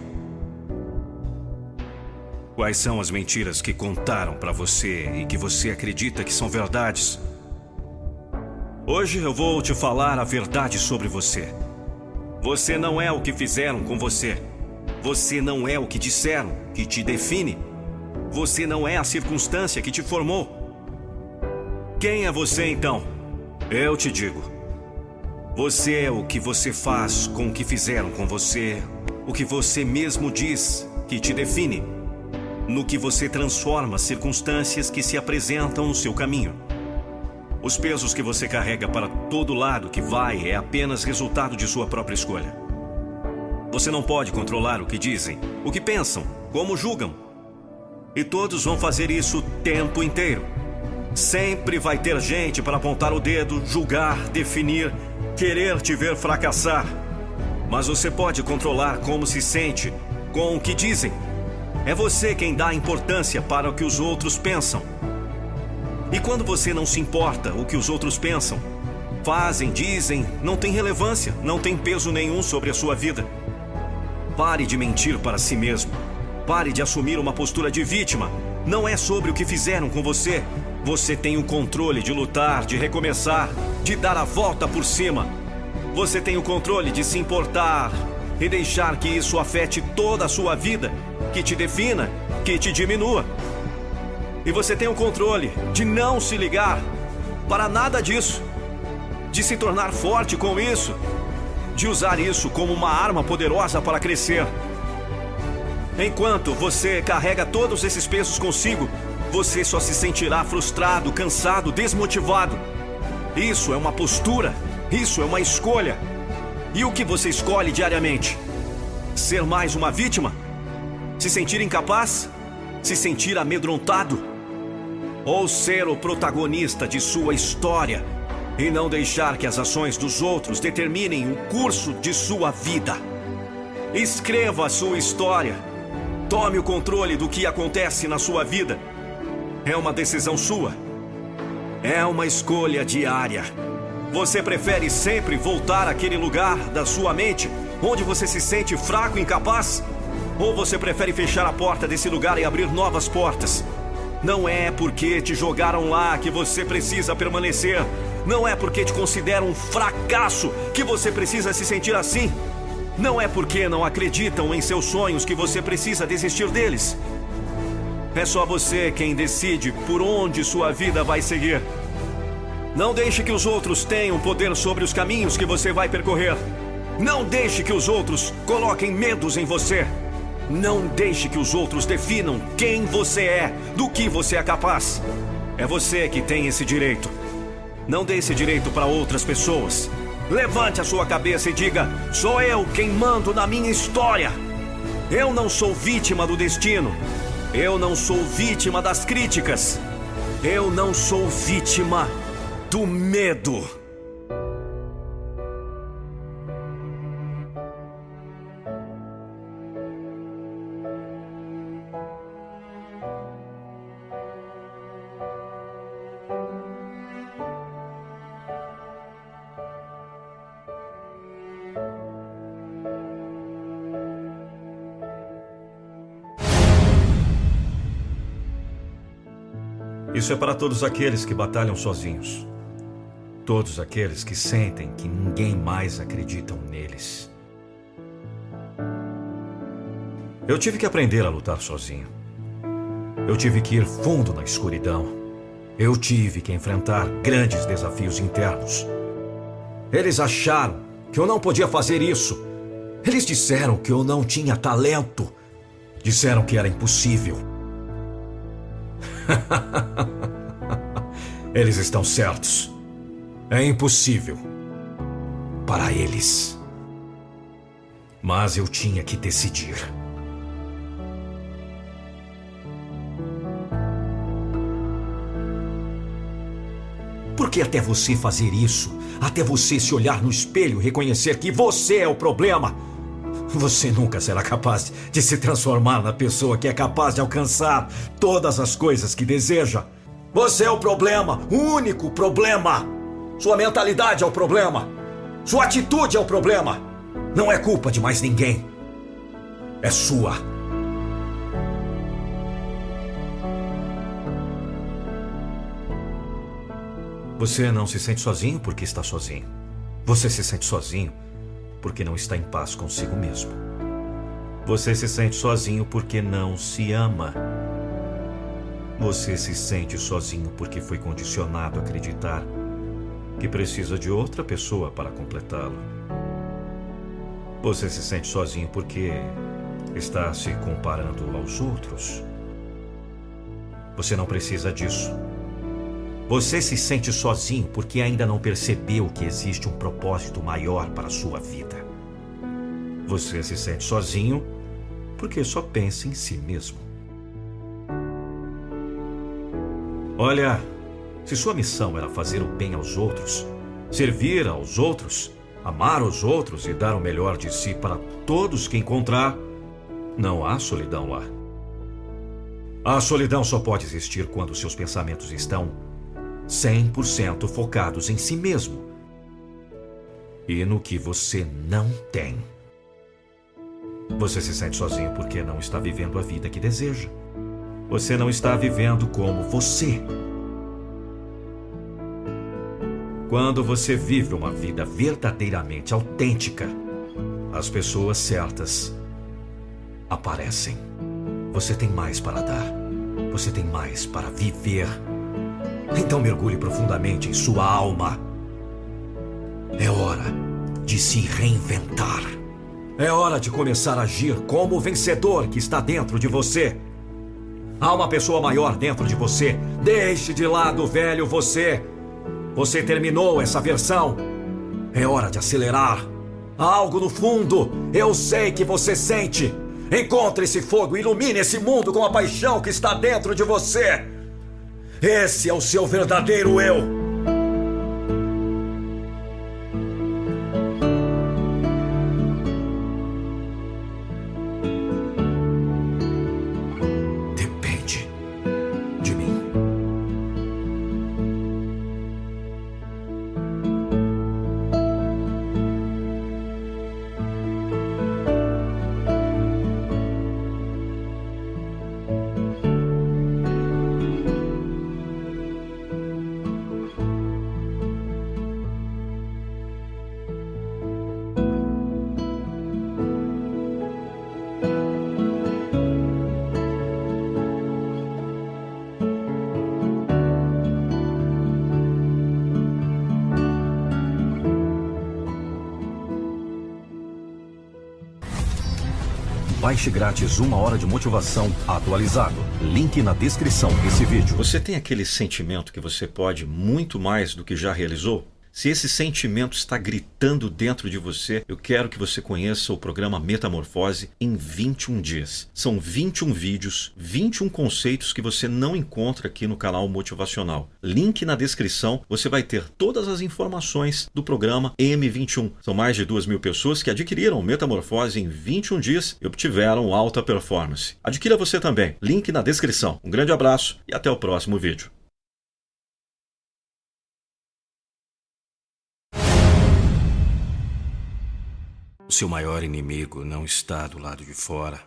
Quais são as mentiras que contaram para você e que você acredita que são verdades? Hoje eu vou te falar a verdade sobre você. Você não é o que fizeram com você. Você não é o que disseram que te define. Você não é a circunstância que te formou. Quem é você então? Eu te digo. Você é o que você faz com o que fizeram com você, o que você mesmo diz que te define, no que você transforma as circunstâncias que se apresentam no seu caminho. Os pesos que você carrega para todo lado que vai é apenas resultado de sua própria escolha. Você não pode controlar o que dizem, o que pensam, como julgam. E todos vão fazer isso o tempo inteiro. Sempre vai ter gente para apontar o dedo, julgar, definir querer te ver fracassar. Mas você pode controlar como se sente com o que dizem. É você quem dá importância para o que os outros pensam. E quando você não se importa o que os outros pensam, fazem, dizem, não tem relevância, não tem peso nenhum sobre a sua vida. Pare de mentir para si mesmo. Pare de assumir uma postura de vítima. Não é sobre o que fizeram com você. Você tem o controle de lutar, de recomeçar, de dar a volta por cima. Você tem o controle de se importar e deixar que isso afete toda a sua vida, que te defina, que te diminua. E você tem o controle de não se ligar para nada disso, de se tornar forte com isso, de usar isso como uma arma poderosa para crescer. Enquanto você carrega todos esses pesos consigo, você só se sentirá frustrado, cansado, desmotivado. Isso é uma postura, isso é uma escolha. E o que você escolhe diariamente? Ser mais uma vítima? Se sentir incapaz? Se sentir amedrontado? Ou ser o protagonista de sua história e não deixar que as ações dos outros determinem o curso de sua vida? Escreva a sua história. Tome o controle do que acontece na sua vida. É uma decisão sua. É uma escolha diária. Você prefere sempre voltar àquele lugar da sua mente onde você se sente fraco e incapaz? Ou você prefere fechar a porta desse lugar e abrir novas portas? Não é porque te jogaram lá que você precisa permanecer. Não é porque te consideram um fracasso que você precisa se sentir assim. Não é porque não acreditam em seus sonhos que você precisa desistir deles. É só você quem decide por onde sua vida vai seguir. Não deixe que os outros tenham poder sobre os caminhos que você vai percorrer. Não deixe que os outros coloquem medos em você. Não deixe que os outros definam quem você é, do que você é capaz. É você que tem esse direito. Não dê esse direito para outras pessoas. Levante a sua cabeça e diga: sou eu quem mando na minha história. Eu não sou vítima do destino. Eu não sou vítima das críticas. Eu não sou vítima do medo. Isso é para todos aqueles que batalham sozinhos. Todos aqueles que sentem que ninguém mais acredita neles. Eu tive que aprender a lutar sozinho. Eu tive que ir fundo na escuridão. Eu tive que enfrentar grandes desafios internos. Eles acharam que eu não podia fazer isso. Eles disseram que eu não tinha talento. Disseram que era impossível. eles estão certos. É impossível. Para eles. Mas eu tinha que decidir. Porque até você fazer isso, até você se olhar no espelho e reconhecer que você é o problema, você nunca será capaz de se transformar na pessoa que é capaz de alcançar todas as coisas que deseja. Você é o problema, o único problema. Sua mentalidade é o problema. Sua atitude é o problema. Não é culpa de mais ninguém. É sua. Você não se sente sozinho porque está sozinho. Você se sente sozinho porque não está em paz consigo mesmo. Você se sente sozinho porque não se ama. Você se sente sozinho porque foi condicionado a acreditar que precisa de outra pessoa para completá-lo. Você se sente sozinho porque está se comparando aos outros. Você não precisa disso. Você se sente sozinho porque ainda não percebeu que existe um propósito maior para a sua vida. Você se sente sozinho porque só pensa em si mesmo. Olha, se sua missão era fazer o bem aos outros, servir aos outros, amar os outros e dar o melhor de si para todos que encontrar, não há solidão lá. A solidão só pode existir quando seus pensamentos estão 100% focados em si mesmo e no que você não tem. Você se sente sozinho porque não está vivendo a vida que deseja. Você não está vivendo como você. Quando você vive uma vida verdadeiramente autêntica, as pessoas certas aparecem. Você tem mais para dar. Você tem mais para viver. Então mergulhe profundamente em sua alma. É hora de se reinventar. É hora de começar a agir como o vencedor que está dentro de você. Há uma pessoa maior dentro de você. Deixe de lado o velho você. Você terminou essa versão. É hora de acelerar. Há algo no fundo. Eu sei que você sente. Encontre esse fogo, ilumine esse mundo com a paixão que está dentro de você. Esse é o seu verdadeiro eu. Baixe grátis uma hora de motivação atualizado. Link na descrição desse vídeo. Você tem aquele sentimento que você pode muito mais do que já realizou? Se esse sentimento está gritando dentro de você, eu quero que você conheça o programa Metamorfose em 21 dias. São 21 vídeos, 21 conceitos que você não encontra aqui no canal Motivacional. Link na descrição, você vai ter todas as informações do programa M21. São mais de 2 mil pessoas que adquiriram Metamorfose em 21 dias e obtiveram alta performance. Adquira você também. Link na descrição. Um grande abraço e até o próximo vídeo. O seu maior inimigo não está do lado de fora,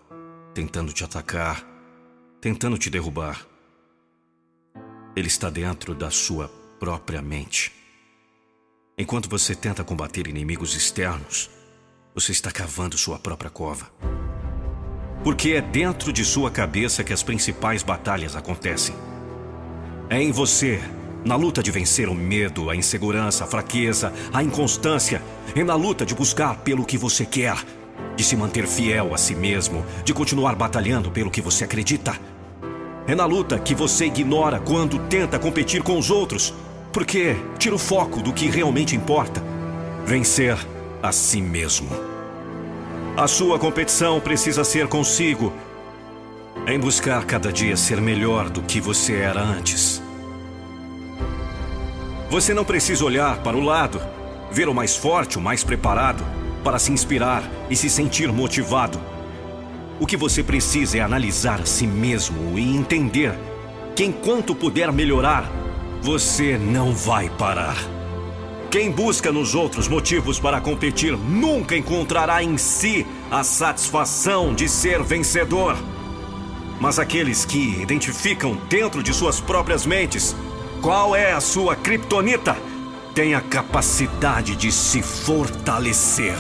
tentando te atacar, tentando te derrubar. Ele está dentro da sua própria mente. Enquanto você tenta combater inimigos externos, você está cavando sua própria cova. Porque é dentro de sua cabeça que as principais batalhas acontecem. É em você na luta de vencer o medo, a insegurança, a fraqueza, a inconstância, e na luta de buscar pelo que você quer, de se manter fiel a si mesmo, de continuar batalhando pelo que você acredita. É na luta que você ignora quando tenta competir com os outros, porque tira o foco do que realmente importa: vencer a si mesmo. A sua competição precisa ser consigo, em buscar cada dia ser melhor do que você era antes. Você não precisa olhar para o lado, ver o mais forte, o mais preparado, para se inspirar e se sentir motivado. O que você precisa é analisar a si mesmo e entender que enquanto puder melhorar, você não vai parar. Quem busca nos outros motivos para competir nunca encontrará em si a satisfação de ser vencedor. Mas aqueles que identificam dentro de suas próprias mentes qual é a sua kriptonita? Tem a capacidade de se fortalecer.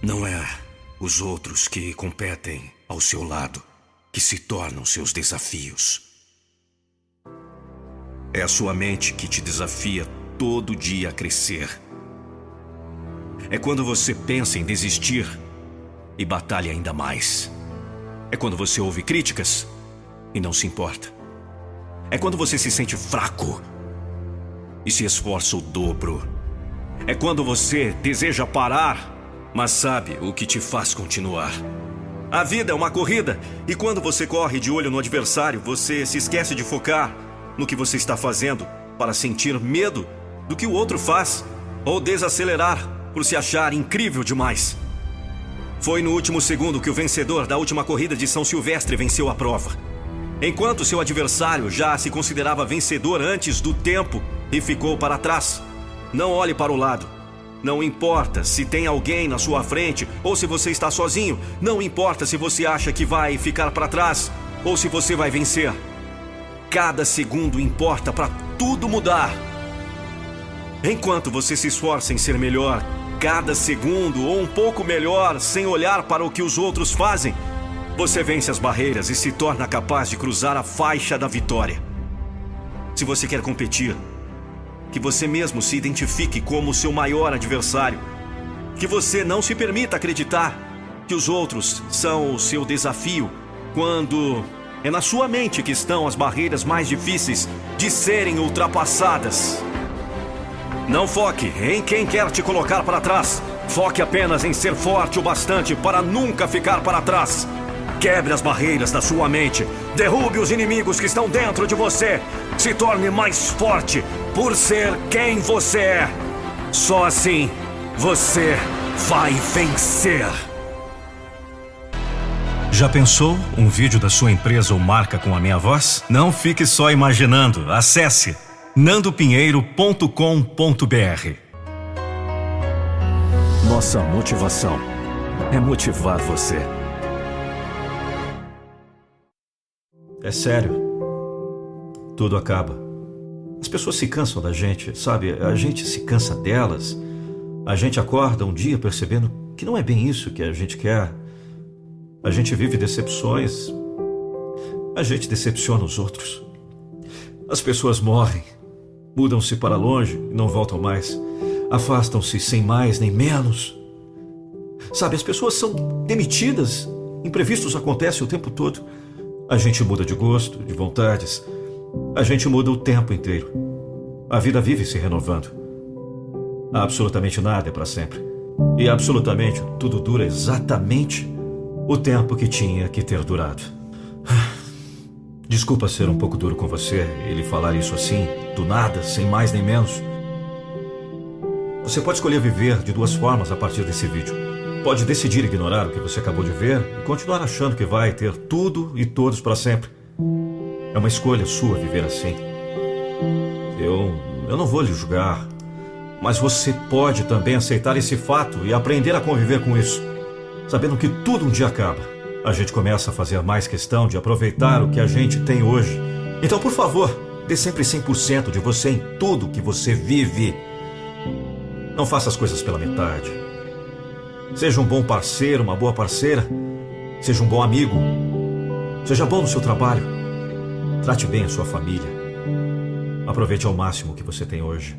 Não é os outros que competem ao seu lado que se tornam seus desafios. É a sua mente que te desafia todo dia a crescer. É quando você pensa em desistir e batalha ainda mais. É quando você ouve críticas e não se importa. É quando você se sente fraco e se esforça o dobro. É quando você deseja parar, mas sabe o que te faz continuar. A vida é uma corrida e quando você corre de olho no adversário, você se esquece de focar no que você está fazendo para sentir medo do que o outro faz ou desacelerar por se achar incrível demais. Foi no último segundo que o vencedor da última corrida de São Silvestre venceu a prova. Enquanto seu adversário já se considerava vencedor antes do tempo e ficou para trás. Não olhe para o lado. Não importa se tem alguém na sua frente ou se você está sozinho. Não importa se você acha que vai ficar para trás ou se você vai vencer. Cada segundo importa para tudo mudar. Enquanto você se esforça em ser melhor, cada segundo ou um pouco melhor, sem olhar para o que os outros fazem, você vence as barreiras e se torna capaz de cruzar a faixa da vitória. Se você quer competir, que você mesmo se identifique como seu maior adversário. Que você não se permita acreditar que os outros são o seu desafio, quando é na sua mente que estão as barreiras mais difíceis de serem ultrapassadas. Não foque em quem quer te colocar para trás. Foque apenas em ser forte o bastante para nunca ficar para trás. Quebre as barreiras da sua mente. Derrube os inimigos que estão dentro de você. Se torne mais forte por ser quem você é. Só assim você vai vencer. Já pensou um vídeo da sua empresa ou marca com a minha voz? Não fique só imaginando. Acesse nandopinheiro.com.br. Nossa motivação é motivar você. É sério. Tudo acaba. As pessoas se cansam da gente, sabe? A gente se cansa delas. A gente acorda um dia percebendo que não é bem isso que a gente quer. A gente vive decepções. A gente decepciona os outros. As pessoas morrem, mudam-se para longe e não voltam mais. Afastam-se sem mais nem menos. Sabe, as pessoas são demitidas. Imprevistos acontecem o tempo todo. A gente muda de gosto, de vontades. A gente muda o tempo inteiro. A vida vive se renovando. Absolutamente nada é para sempre. E absolutamente tudo dura exatamente o tempo que tinha que ter durado. Desculpa ser um pouco duro com você e lhe falar isso assim, do nada, sem mais nem menos. Você pode escolher viver de duas formas a partir desse vídeo. Pode decidir ignorar o que você acabou de ver e continuar achando que vai ter tudo e todos para sempre. É uma escolha sua viver assim. Eu, eu não vou lhe julgar, mas você pode também aceitar esse fato e aprender a conviver com isso, sabendo que tudo um dia acaba. A gente começa a fazer mais questão de aproveitar o que a gente tem hoje. Então, por favor, dê sempre 100% de você em tudo que você vive. Não faça as coisas pela metade. Seja um bom parceiro, uma boa parceira. Seja um bom amigo. Seja bom no seu trabalho. Trate bem a sua família. Aproveite ao máximo o que você tem hoje.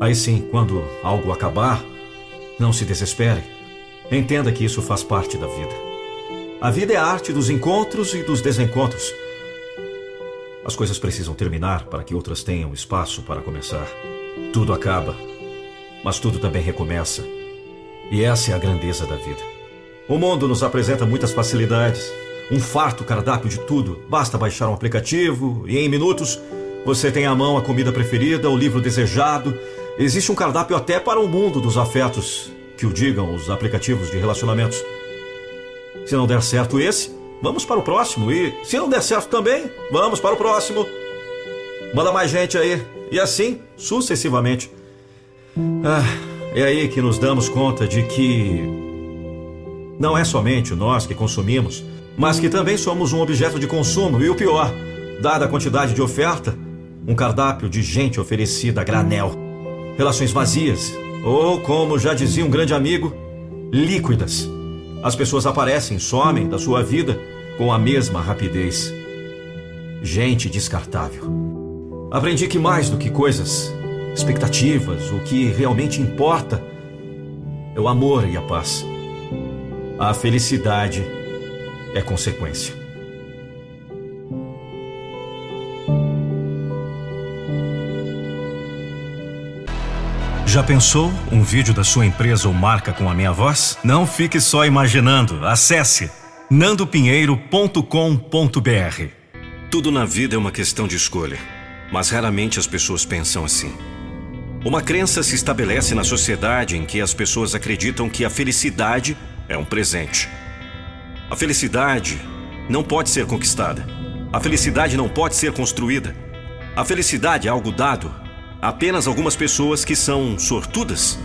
Aí sim, quando algo acabar, não se desespere. Entenda que isso faz parte da vida. A vida é a arte dos encontros e dos desencontros. As coisas precisam terminar para que outras tenham espaço para começar. Tudo acaba, mas tudo também recomeça. E essa é a grandeza da vida. O mundo nos apresenta muitas facilidades, um farto cardápio de tudo. Basta baixar um aplicativo e em minutos você tem à mão a comida preferida, o livro desejado. Existe um cardápio até para o mundo dos afetos, que o digam os aplicativos de relacionamentos. Se não der certo esse, vamos para o próximo. E se não der certo também, vamos para o próximo. Manda mais gente aí. E assim sucessivamente. Ah, é aí que nos damos conta de que não é somente nós que consumimos mas que também somos um objeto de consumo e o pior, dada a quantidade de oferta, um cardápio de gente oferecida a granel. Relações vazias, ou como já dizia um grande amigo, líquidas. As pessoas aparecem, somem da sua vida com a mesma rapidez. Gente descartável. Aprendi que mais do que coisas, expectativas, o que realmente importa é o amor e a paz. A felicidade é consequência. Já pensou um vídeo da sua empresa ou marca com a minha voz? Não fique só imaginando. Acesse nandopinheiro.com.br. Tudo na vida é uma questão de escolha, mas raramente as pessoas pensam assim. Uma crença se estabelece na sociedade em que as pessoas acreditam que a felicidade é um presente. A felicidade não pode ser conquistada. A felicidade não pode ser construída. A felicidade é algo dado a apenas algumas pessoas que são sortudas.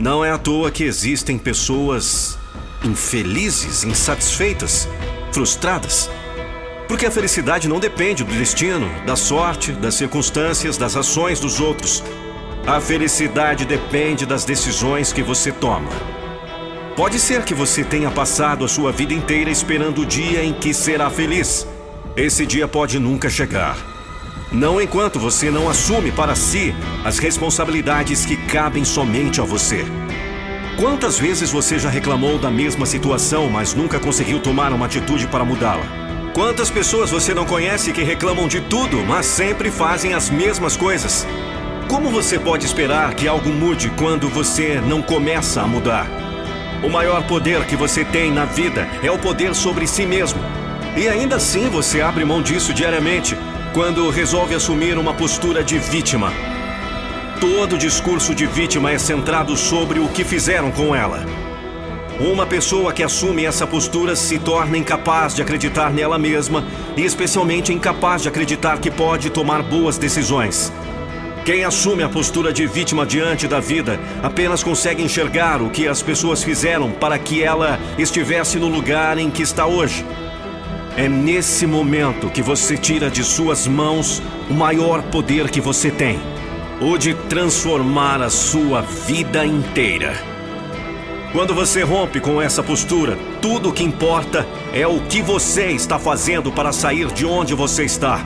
Não é à toa que existem pessoas infelizes, insatisfeitas, frustradas. Porque a felicidade não depende do destino, da sorte, das circunstâncias, das ações dos outros. A felicidade depende das decisões que você toma. Pode ser que você tenha passado a sua vida inteira esperando o dia em que será feliz. Esse dia pode nunca chegar. Não enquanto você não assume para si as responsabilidades que cabem somente a você. Quantas vezes você já reclamou da mesma situação, mas nunca conseguiu tomar uma atitude para mudá-la? Quantas pessoas você não conhece que reclamam de tudo, mas sempre fazem as mesmas coisas? Como você pode esperar que algo mude quando você não começa a mudar? O maior poder que você tem na vida é o poder sobre si mesmo. E ainda assim você abre mão disso diariamente, quando resolve assumir uma postura de vítima. Todo discurso de vítima é centrado sobre o que fizeram com ela. Uma pessoa que assume essa postura se torna incapaz de acreditar nela mesma e, especialmente, incapaz de acreditar que pode tomar boas decisões. Quem assume a postura de vítima diante da vida apenas consegue enxergar o que as pessoas fizeram para que ela estivesse no lugar em que está hoje. É nesse momento que você tira de suas mãos o maior poder que você tem o de transformar a sua vida inteira. Quando você rompe com essa postura, tudo o que importa é o que você está fazendo para sair de onde você está.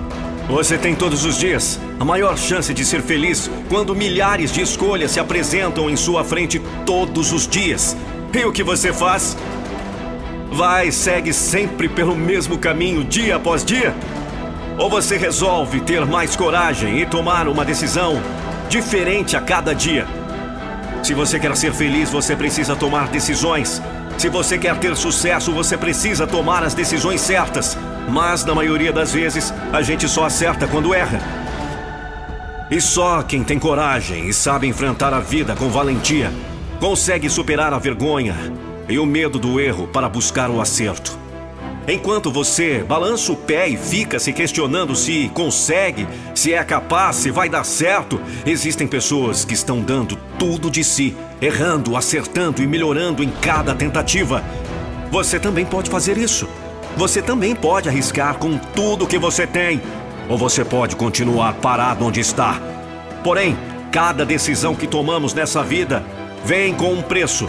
Você tem todos os dias a maior chance de ser feliz quando milhares de escolhas se apresentam em sua frente todos os dias. E o que você faz? Vai e segue sempre pelo mesmo caminho dia após dia? Ou você resolve ter mais coragem e tomar uma decisão diferente a cada dia? Se você quer ser feliz, você precisa tomar decisões. Se você quer ter sucesso, você precisa tomar as decisões certas. Mas, na maioria das vezes, a gente só acerta quando erra. E só quem tem coragem e sabe enfrentar a vida com valentia consegue superar a vergonha e o medo do erro para buscar o acerto. Enquanto você balança o pé e fica se questionando se consegue, se é capaz, se vai dar certo, existem pessoas que estão dando tudo de si, errando, acertando e melhorando em cada tentativa. Você também pode fazer isso. Você também pode arriscar com tudo que você tem, ou você pode continuar parado onde está. Porém, cada decisão que tomamos nessa vida vem com um preço.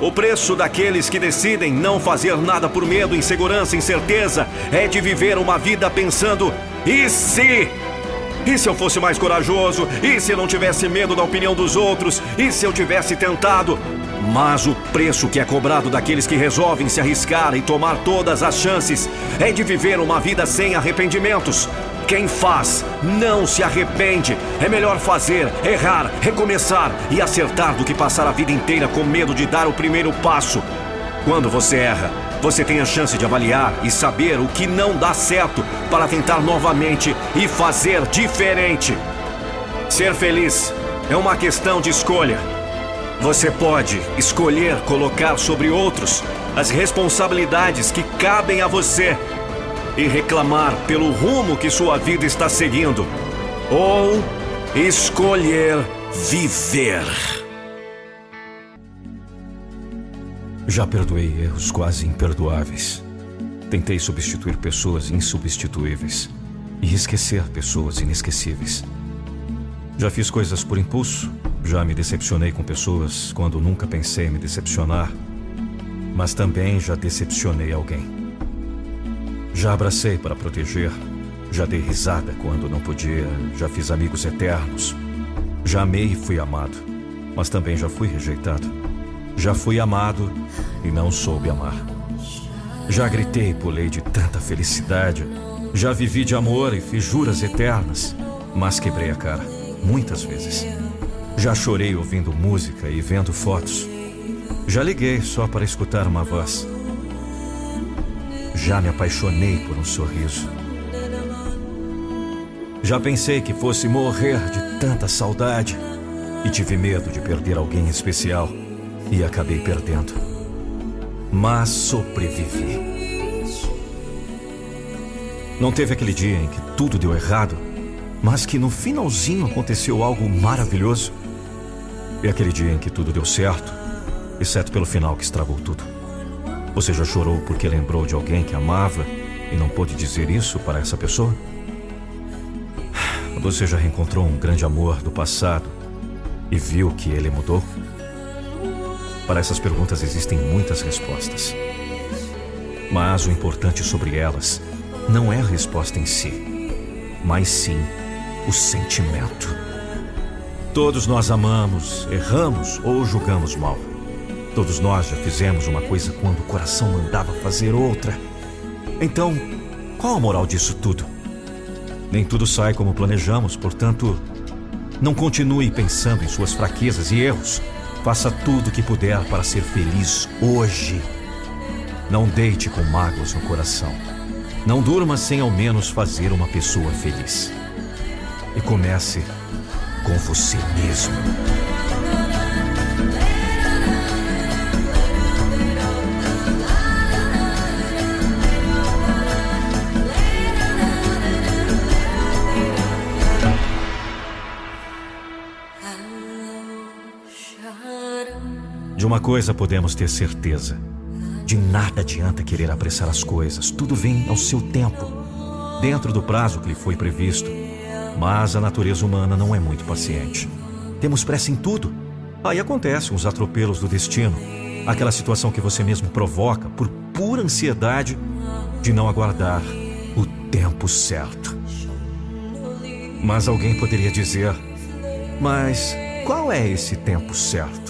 O preço daqueles que decidem não fazer nada por medo, insegurança, incerteza é de viver uma vida pensando: e se? E se eu fosse mais corajoso? E se eu não tivesse medo da opinião dos outros? E se eu tivesse tentado? Mas o preço que é cobrado daqueles que resolvem se arriscar e tomar todas as chances é de viver uma vida sem arrependimentos. Quem faz não se arrepende. É melhor fazer, errar, recomeçar e acertar do que passar a vida inteira com medo de dar o primeiro passo. Quando você erra, você tem a chance de avaliar e saber o que não dá certo para tentar novamente e fazer diferente. Ser feliz é uma questão de escolha. Você pode escolher colocar sobre outros as responsabilidades que cabem a você e reclamar pelo rumo que sua vida está seguindo, ou escolher viver. Já perdoei erros quase imperdoáveis. Tentei substituir pessoas insubstituíveis e esquecer pessoas inesquecíveis. Já fiz coisas por impulso, já me decepcionei com pessoas quando nunca pensei me decepcionar, mas também já decepcionei alguém. Já abracei para proteger, Já dei risada quando não podia, já fiz amigos eternos. Já amei e fui amado, mas também já fui rejeitado. Já fui amado e não soube amar. Já gritei e pulei de tanta felicidade. Já vivi de amor e fiz juras eternas, mas quebrei a cara, muitas vezes. Já chorei ouvindo música e vendo fotos. Já liguei só para escutar uma voz. Já me apaixonei por um sorriso. Já pensei que fosse morrer de tanta saudade e tive medo de perder alguém especial e acabei perdendo. Mas sobrevivi. Não teve aquele dia em que tudo deu errado, mas que no finalzinho aconteceu algo maravilhoso. E aquele dia em que tudo deu certo, exceto pelo final que estragou tudo. Você já chorou porque lembrou de alguém que amava e não pôde dizer isso para essa pessoa? Você já reencontrou um grande amor do passado e viu que ele mudou? Para essas perguntas existem muitas respostas. Mas o importante sobre elas não é a resposta em si, mas sim o sentimento. Todos nós amamos, erramos ou julgamos mal. Todos nós já fizemos uma coisa quando o coração mandava fazer outra. Então, qual a moral disso tudo? Nem tudo sai como planejamos, portanto, não continue pensando em suas fraquezas e erros. Faça tudo o que puder para ser feliz hoje. Não deite com mágoas no coração. Não durma sem ao menos fazer uma pessoa feliz. E comece com você mesmo. Coisa podemos ter certeza: de nada adianta querer apressar as coisas, tudo vem ao seu tempo, dentro do prazo que lhe foi previsto. Mas a natureza humana não é muito paciente. Temos pressa em tudo. Aí acontecem os atropelos do destino, aquela situação que você mesmo provoca por pura ansiedade de não aguardar o tempo certo. Mas alguém poderia dizer: Mas qual é esse tempo certo?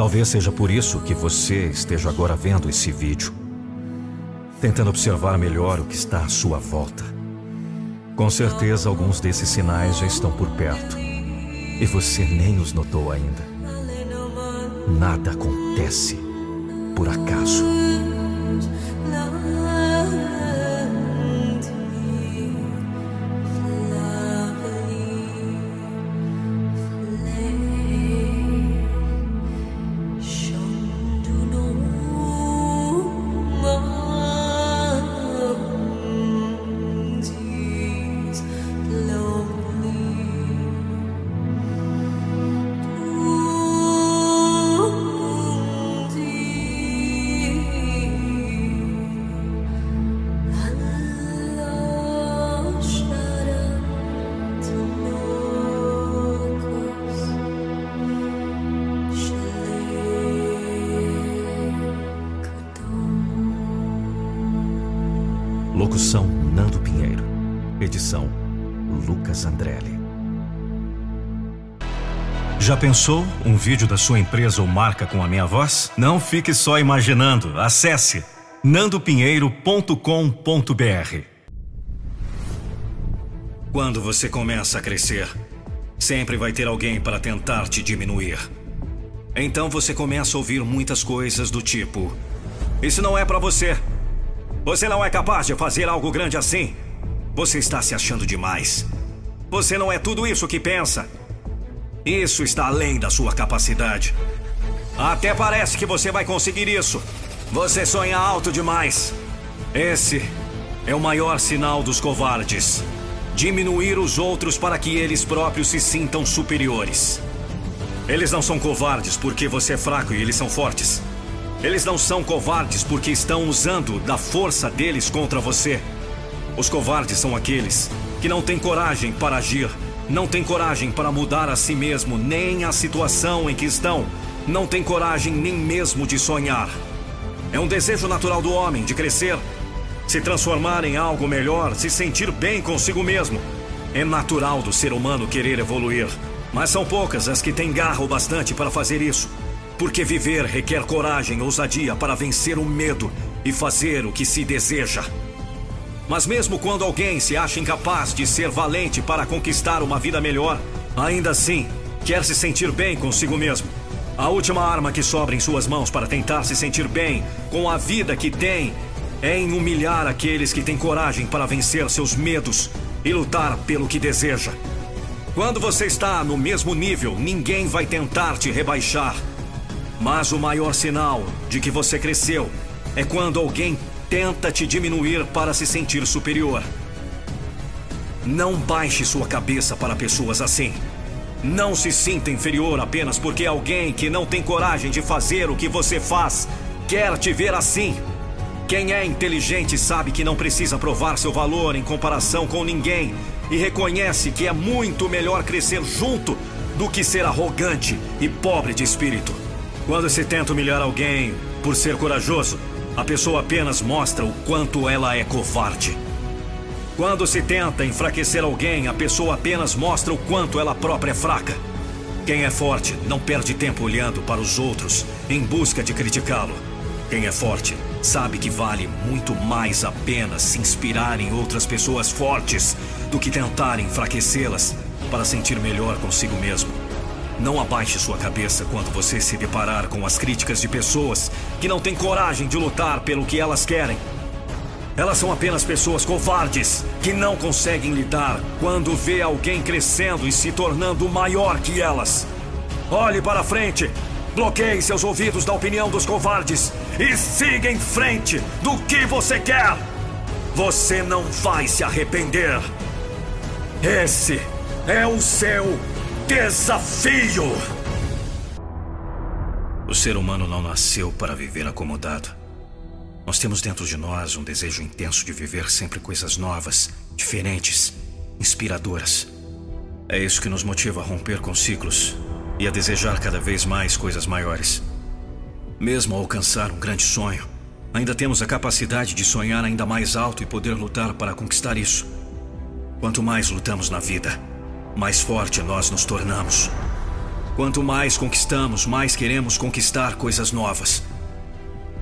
Talvez seja por isso que você esteja agora vendo esse vídeo, tentando observar melhor o que está à sua volta. Com certeza, alguns desses sinais já estão por perto e você nem os notou ainda. Nada acontece por acaso. Lucas Andrelli. Já pensou um vídeo da sua empresa ou marca com a minha voz? Não fique só imaginando. Acesse nandopinheiro.com.br. Quando você começa a crescer, sempre vai ter alguém para tentar te diminuir. Então você começa a ouvir muitas coisas do tipo: Isso não é para você. Você não é capaz de fazer algo grande assim. Você está se achando demais. Você não é tudo isso que pensa. Isso está além da sua capacidade. Até parece que você vai conseguir isso. Você sonha alto demais. Esse é o maior sinal dos covardes. Diminuir os outros para que eles próprios se sintam superiores. Eles não são covardes porque você é fraco e eles são fortes. Eles não são covardes porque estão usando da força deles contra você. Os covardes são aqueles que não têm coragem para agir, não têm coragem para mudar a si mesmo, nem a situação em que estão, não têm coragem nem mesmo de sonhar. É um desejo natural do homem de crescer, se transformar em algo melhor, se sentir bem consigo mesmo. É natural do ser humano querer evoluir, mas são poucas as que têm garra o bastante para fazer isso. Porque viver requer coragem ousadia para vencer o medo e fazer o que se deseja. Mas mesmo quando alguém se acha incapaz de ser valente para conquistar uma vida melhor, ainda assim quer se sentir bem consigo mesmo. A última arma que sobra em suas mãos para tentar se sentir bem com a vida que tem é em humilhar aqueles que têm coragem para vencer seus medos e lutar pelo que deseja. Quando você está no mesmo nível, ninguém vai tentar te rebaixar. Mas o maior sinal de que você cresceu é quando alguém tenta te diminuir para se sentir superior. Não baixe sua cabeça para pessoas assim. Não se sinta inferior apenas porque alguém que não tem coragem de fazer o que você faz quer te ver assim. Quem é inteligente sabe que não precisa provar seu valor em comparação com ninguém e reconhece que é muito melhor crescer junto do que ser arrogante e pobre de espírito. Quando se tenta humilhar alguém por ser corajoso, a pessoa apenas mostra o quanto ela é covarde. Quando se tenta enfraquecer alguém, a pessoa apenas mostra o quanto ela própria é fraca. Quem é forte não perde tempo olhando para os outros em busca de criticá-lo. Quem é forte sabe que vale muito mais a pena se inspirar em outras pessoas fortes do que tentar enfraquecê-las para sentir melhor consigo mesmo. Não abaixe sua cabeça quando você se deparar com as críticas de pessoas que não têm coragem de lutar pelo que elas querem. Elas são apenas pessoas covardes que não conseguem lidar quando vê alguém crescendo e se tornando maior que elas. Olhe para frente Bloqueie seus ouvidos da opinião dos covardes e siga em frente do que você quer. Você não vai se arrepender. Esse é o seu desafio. O ser humano não nasceu para viver acomodado. Nós temos dentro de nós um desejo intenso de viver sempre coisas novas, diferentes, inspiradoras. É isso que nos motiva a romper com ciclos e a desejar cada vez mais coisas maiores. Mesmo ao alcançar um grande sonho, ainda temos a capacidade de sonhar ainda mais alto e poder lutar para conquistar isso. Quanto mais lutamos na vida, mais forte nós nos tornamos. Quanto mais conquistamos, mais queremos conquistar coisas novas.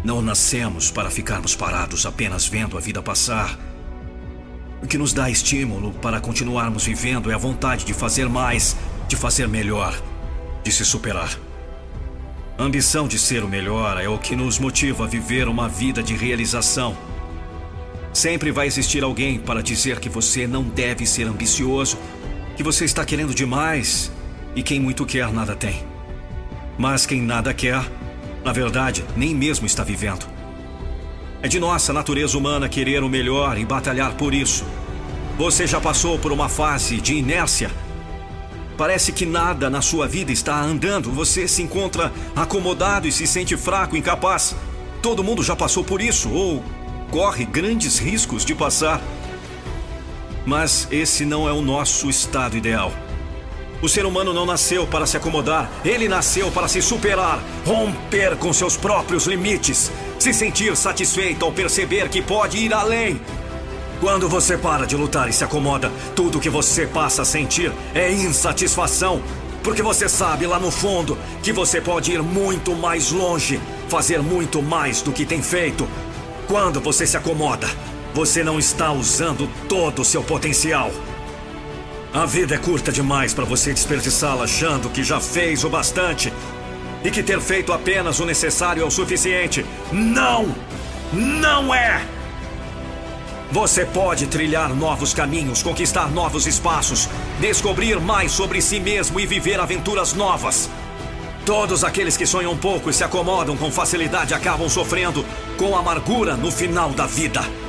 Não nascemos para ficarmos parados apenas vendo a vida passar. O que nos dá estímulo para continuarmos vivendo é a vontade de fazer mais, de fazer melhor de se superar. A ambição de ser o melhor é o que nos motiva a viver uma vida de realização. Sempre vai existir alguém para dizer que você não deve ser ambicioso, que você está querendo demais e quem muito quer nada tem. Mas quem nada quer, na verdade, nem mesmo está vivendo. É de nossa natureza humana querer o melhor e batalhar por isso. Você já passou por uma fase de inércia Parece que nada na sua vida está andando. Você se encontra acomodado e se sente fraco, incapaz. Todo mundo já passou por isso ou corre grandes riscos de passar. Mas esse não é o nosso estado ideal. O ser humano não nasceu para se acomodar, ele nasceu para se superar, romper com seus próprios limites, se sentir satisfeito ao perceber que pode ir além, quando você para de lutar e se acomoda, tudo que você passa a sentir é insatisfação. Porque você sabe lá no fundo que você pode ir muito mais longe, fazer muito mais do que tem feito. Quando você se acomoda, você não está usando todo o seu potencial. A vida é curta demais para você desperdiçá-la achando que já fez o bastante e que ter feito apenas o necessário é o suficiente. Não! Não é! Você pode trilhar novos caminhos, conquistar novos espaços, descobrir mais sobre si mesmo e viver aventuras novas. Todos aqueles que sonham pouco e se acomodam com facilidade acabam sofrendo com amargura no final da vida.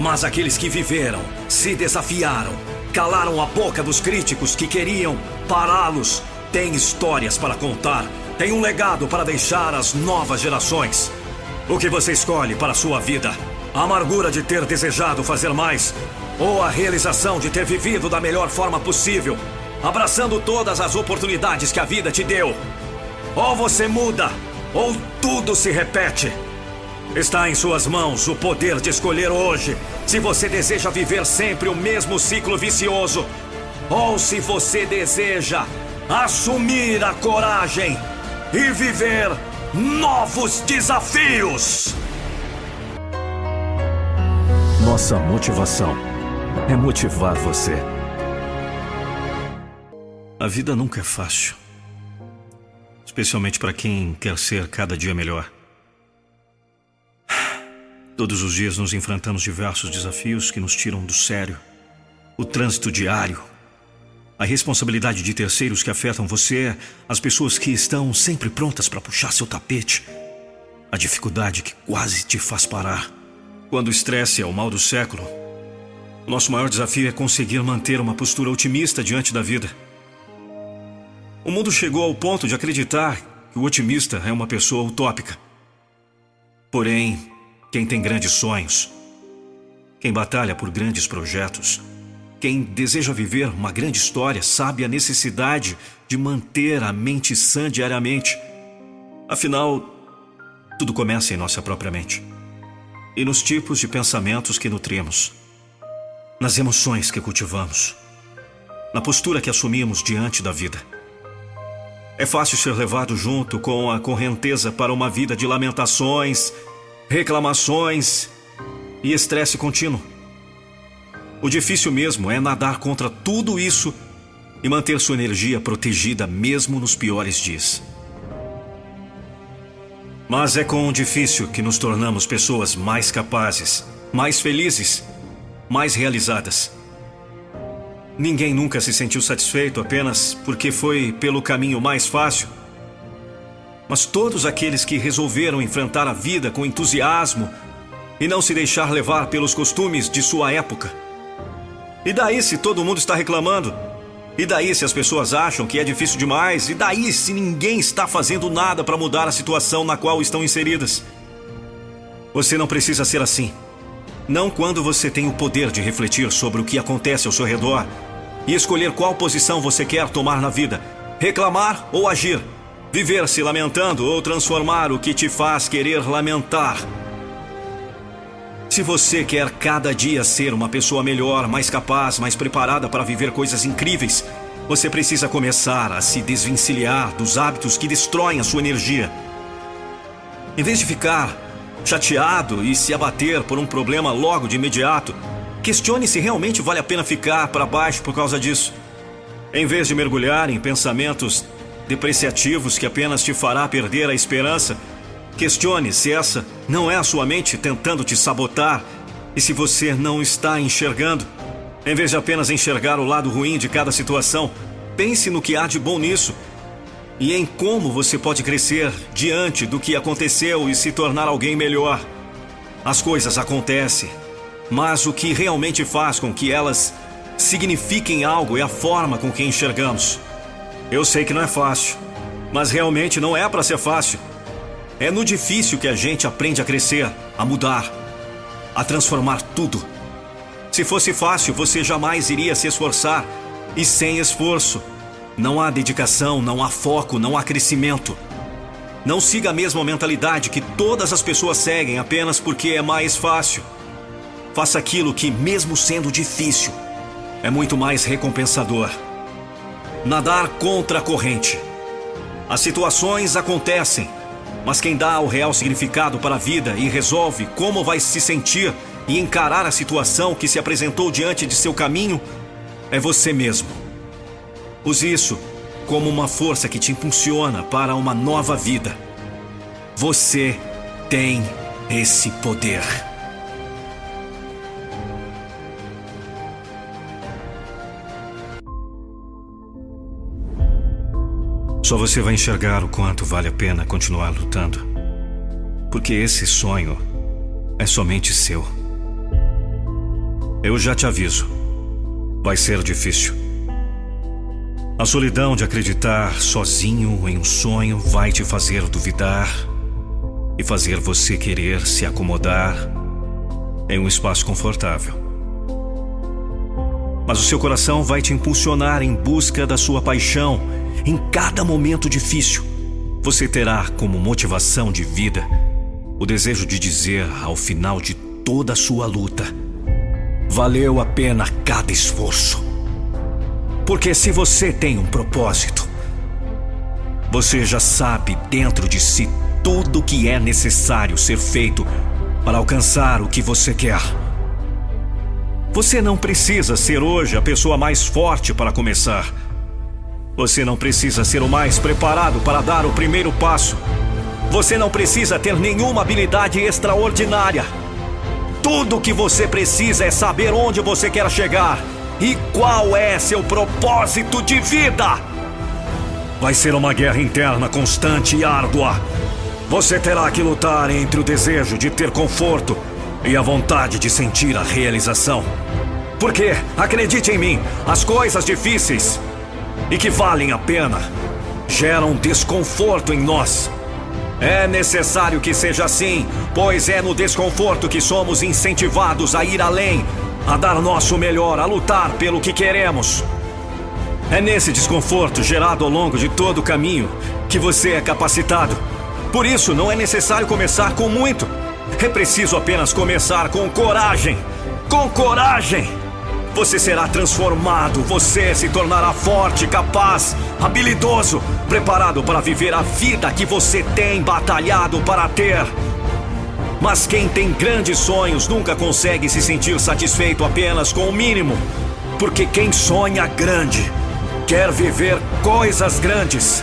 Mas aqueles que viveram, se desafiaram, calaram a boca dos críticos que queriam pará-los, têm histórias para contar, têm um legado para deixar às novas gerações. O que você escolhe para a sua vida? A amargura de ter desejado fazer mais, ou a realização de ter vivido da melhor forma possível, abraçando todas as oportunidades que a vida te deu. Ou você muda, ou tudo se repete. Está em suas mãos o poder de escolher hoje se você deseja viver sempre o mesmo ciclo vicioso ou se você deseja assumir a coragem e viver novos desafios. Nossa motivação é motivar você. A vida nunca é fácil. Especialmente para quem quer ser cada dia melhor. Todos os dias nos enfrentamos diversos desafios que nos tiram do sério. O trânsito diário, a responsabilidade de terceiros que afetam você, as pessoas que estão sempre prontas para puxar seu tapete, a dificuldade que quase te faz parar. Quando o estresse é o mal do século, o nosso maior desafio é conseguir manter uma postura otimista diante da vida. O mundo chegou ao ponto de acreditar que o otimista é uma pessoa utópica. Porém, quem tem grandes sonhos, quem batalha por grandes projetos, quem deseja viver uma grande história sabe a necessidade de manter a mente sã diariamente. Afinal, tudo começa em nossa própria mente e nos tipos de pensamentos que nutrimos, nas emoções que cultivamos, na postura que assumimos diante da vida. É fácil ser levado junto com a correnteza para uma vida de lamentações, reclamações e estresse contínuo. O difícil mesmo é nadar contra tudo isso e manter sua energia protegida mesmo nos piores dias. Mas é com o difícil que nos tornamos pessoas mais capazes, mais felizes, mais realizadas. Ninguém nunca se sentiu satisfeito apenas porque foi pelo caminho mais fácil. Mas todos aqueles que resolveram enfrentar a vida com entusiasmo e não se deixar levar pelos costumes de sua época. E daí se todo mundo está reclamando? E daí se as pessoas acham que é difícil demais? E daí se ninguém está fazendo nada para mudar a situação na qual estão inseridas? Você não precisa ser assim. Não quando você tem o poder de refletir sobre o que acontece ao seu redor e escolher qual posição você quer tomar na vida: reclamar ou agir, viver se lamentando ou transformar o que te faz querer lamentar. Se você quer cada dia ser uma pessoa melhor, mais capaz, mais preparada para viver coisas incríveis, você precisa começar a se desvencilhar dos hábitos que destroem a sua energia. Em vez de ficar chateado e se abater por um problema logo de imediato, Questione se realmente vale a pena ficar para baixo por causa disso. Em vez de mergulhar em pensamentos depreciativos que apenas te fará perder a esperança, questione se essa não é a sua mente tentando te sabotar e se você não está enxergando. Em vez de apenas enxergar o lado ruim de cada situação, pense no que há de bom nisso e em como você pode crescer diante do que aconteceu e se tornar alguém melhor. As coisas acontecem mas o que realmente faz com que elas signifiquem algo é a forma com que enxergamos. Eu sei que não é fácil, mas realmente não é para ser fácil. É no difícil que a gente aprende a crescer, a mudar, a transformar tudo. Se fosse fácil, você jamais iria se esforçar. E sem esforço, não há dedicação, não há foco, não há crescimento. Não siga a mesma mentalidade que todas as pessoas seguem apenas porque é mais fácil. Faça aquilo que, mesmo sendo difícil, é muito mais recompensador. Nadar contra a corrente. As situações acontecem, mas quem dá o real significado para a vida e resolve como vai se sentir e encarar a situação que se apresentou diante de seu caminho é você mesmo. Use isso como uma força que te impulsiona para uma nova vida. Você tem esse poder. Só você vai enxergar o quanto vale a pena continuar lutando. Porque esse sonho é somente seu. Eu já te aviso. Vai ser difícil. A solidão de acreditar sozinho em um sonho vai te fazer duvidar e fazer você querer se acomodar em um espaço confortável. Mas o seu coração vai te impulsionar em busca da sua paixão em cada momento difícil, você terá como motivação de vida o desejo de dizer ao final de toda a sua luta: valeu a pena cada esforço. Porque se você tem um propósito, você já sabe dentro de si tudo o que é necessário ser feito para alcançar o que você quer. Você não precisa ser hoje a pessoa mais forte para começar. Você não precisa ser o mais preparado para dar o primeiro passo. Você não precisa ter nenhuma habilidade extraordinária. Tudo o que você precisa é saber onde você quer chegar e qual é seu propósito de vida. Vai ser uma guerra interna constante e árdua. Você terá que lutar entre o desejo de ter conforto e a vontade de sentir a realização. Porque, acredite em mim, as coisas difíceis e que valem a pena geram desconforto em nós. É necessário que seja assim, pois é no desconforto que somos incentivados a ir além, a dar nosso melhor, a lutar pelo que queremos. É nesse desconforto gerado ao longo de todo o caminho que você é capacitado. Por isso, não é necessário começar com muito. É preciso apenas começar com coragem. Com coragem! Você será transformado, você se tornará forte, capaz, habilidoso, preparado para viver a vida que você tem batalhado para ter. Mas quem tem grandes sonhos nunca consegue se sentir satisfeito apenas com o mínimo. Porque quem sonha grande quer viver coisas grandes.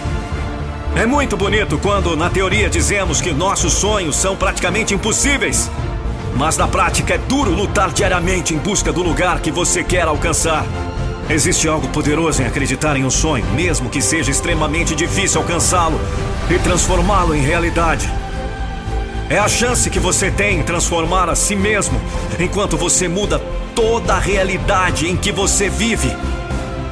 É muito bonito quando, na teoria, dizemos que nossos sonhos são praticamente impossíveis. Mas na prática é duro lutar diariamente em busca do lugar que você quer alcançar. Existe algo poderoso em acreditar em um sonho, mesmo que seja extremamente difícil alcançá-lo e transformá-lo em realidade. É a chance que você tem em transformar a si mesmo enquanto você muda toda a realidade em que você vive.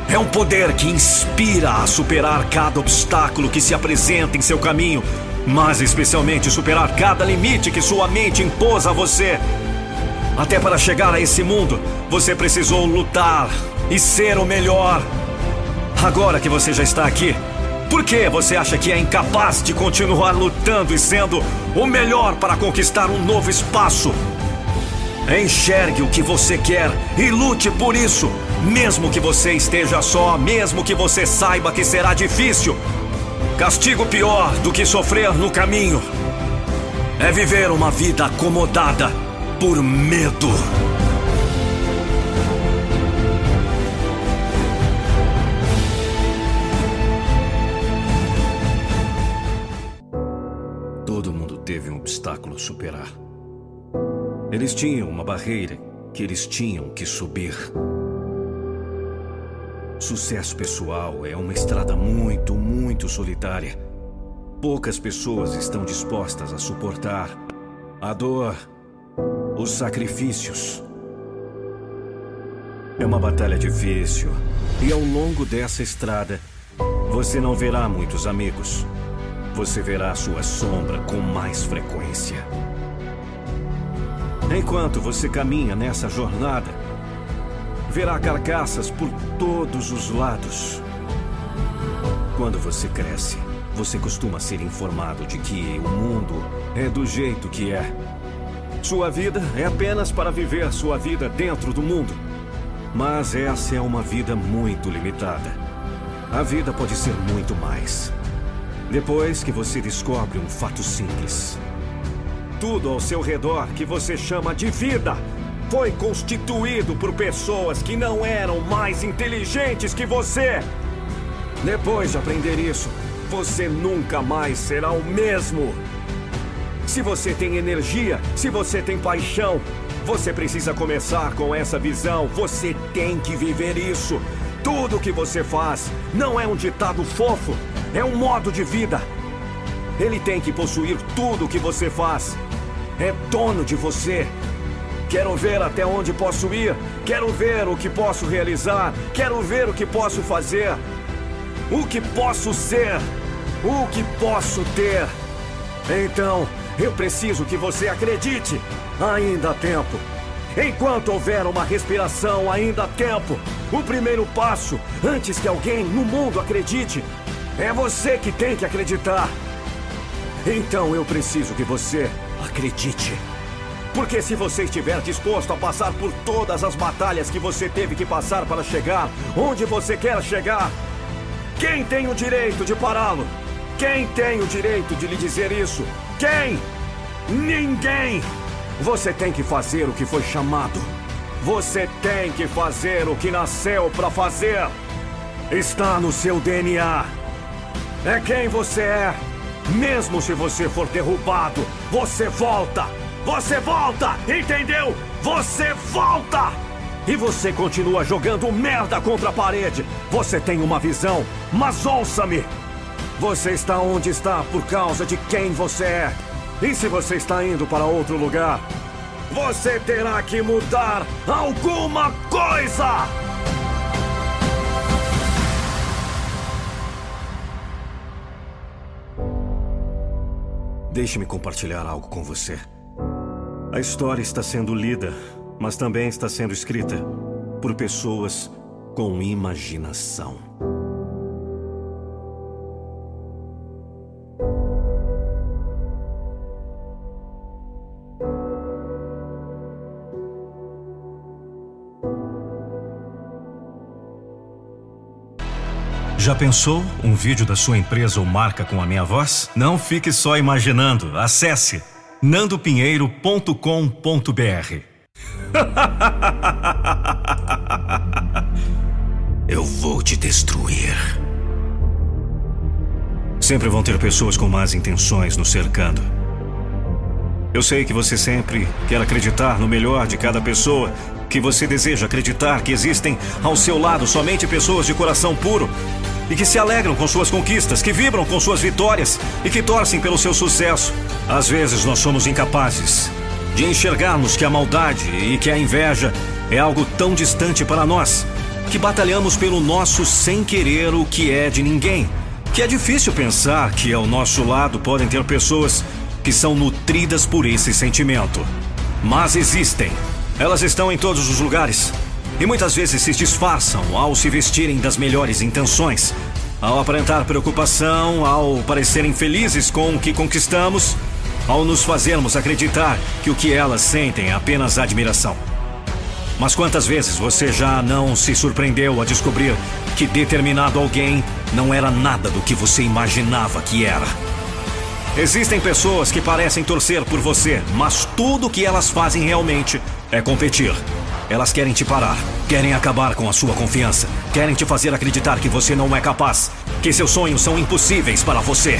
É um poder que inspira a superar cada obstáculo que se apresenta em seu caminho, mas especialmente superar cada limite que sua mente impôs a você. Até para chegar a esse mundo, você precisou lutar e ser o melhor. Agora que você já está aqui, por que você acha que é incapaz de continuar lutando e sendo o melhor para conquistar um novo espaço? Enxergue o que você quer e lute por isso. Mesmo que você esteja só, mesmo que você saiba que será difícil. Castigo pior do que sofrer no caminho é viver uma vida acomodada por medo. Todo mundo teve um obstáculo a superar. Eles tinham uma barreira que eles tinham que subir. Sucesso pessoal é uma estrada muito, muito solitária. Poucas pessoas estão dispostas a suportar a dor, os sacrifícios. É uma batalha difícil, e ao longo dessa estrada, você não verá muitos amigos. Você verá sua sombra com mais frequência. Enquanto você caminha nessa jornada, verá carcaças por todos os lados. Quando você cresce, você costuma ser informado de que o mundo é do jeito que é. Sua vida é apenas para viver sua vida dentro do mundo. Mas essa é uma vida muito limitada. A vida pode ser muito mais. Depois que você descobre um fato simples. Tudo ao seu redor que você chama de vida foi constituído por pessoas que não eram mais inteligentes que você. Depois de aprender isso, você nunca mais será o mesmo. Se você tem energia, se você tem paixão, você precisa começar com essa visão. Você tem que viver isso. Tudo que você faz não é um ditado fofo, é um modo de vida. Ele tem que possuir tudo o que você faz. É dono de você. Quero ver até onde posso ir. Quero ver o que posso realizar. Quero ver o que posso fazer. O que posso ser. O que posso ter. Então, eu preciso que você acredite. Ainda há tempo. Enquanto houver uma respiração, ainda há tempo. O primeiro passo, antes que alguém no mundo acredite, é você que tem que acreditar. Então eu preciso que você Acredite. Porque se você estiver disposto a passar por todas as batalhas que você teve que passar para chegar onde você quer chegar, quem tem o direito de pará-lo? Quem tem o direito de lhe dizer isso? Quem? Ninguém! Você tem que fazer o que foi chamado. Você tem que fazer o que nasceu para fazer. Está no seu DNA. É quem você é. Mesmo se você for derrubado, você volta. Você volta, entendeu? Você volta! E você continua jogando merda contra a parede. Você tem uma visão, mas ouça-me. Você está onde está por causa de quem você é. E se você está indo para outro lugar, você terá que mudar alguma coisa! Deixe-me compartilhar algo com você. A história está sendo lida, mas também está sendo escrita por pessoas com imaginação. Já pensou um vídeo da sua empresa ou marca com a minha voz? Não fique só imaginando. Acesse nandopinheiro.com.br. Eu vou te destruir. Sempre vão ter pessoas com más intenções nos cercando. Eu sei que você sempre quer acreditar no melhor de cada pessoa, que você deseja acreditar que existem ao seu lado somente pessoas de coração puro e que se alegram com suas conquistas, que vibram com suas vitórias e que torcem pelo seu sucesso. Às vezes nós somos incapazes de enxergarmos que a maldade e que a inveja é algo tão distante para nós, que batalhamos pelo nosso sem querer o que é de ninguém. Que é difícil pensar que ao nosso lado podem ter pessoas que são nutridas por esse sentimento. Mas existem. Elas estão em todos os lugares. E muitas vezes se disfarçam ao se vestirem das melhores intenções, ao aparentar preocupação, ao parecerem felizes com o que conquistamos, ao nos fazermos acreditar que o que elas sentem é apenas admiração. Mas quantas vezes você já não se surpreendeu a descobrir que determinado alguém não era nada do que você imaginava que era? Existem pessoas que parecem torcer por você, mas tudo o que elas fazem realmente é competir. Elas querem te parar, querem acabar com a sua confiança, querem te fazer acreditar que você não é capaz, que seus sonhos são impossíveis para você.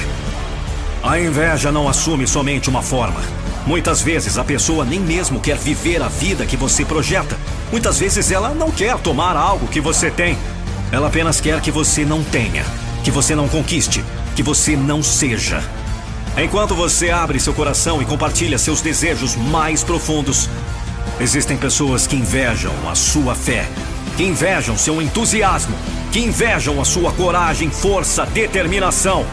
A inveja não assume somente uma forma. Muitas vezes a pessoa nem mesmo quer viver a vida que você projeta. Muitas vezes ela não quer tomar algo que você tem. Ela apenas quer que você não tenha, que você não conquiste, que você não seja. Enquanto você abre seu coração e compartilha seus desejos mais profundos, Existem pessoas que invejam a sua fé, que invejam seu entusiasmo, que invejam a sua coragem, força, determinação.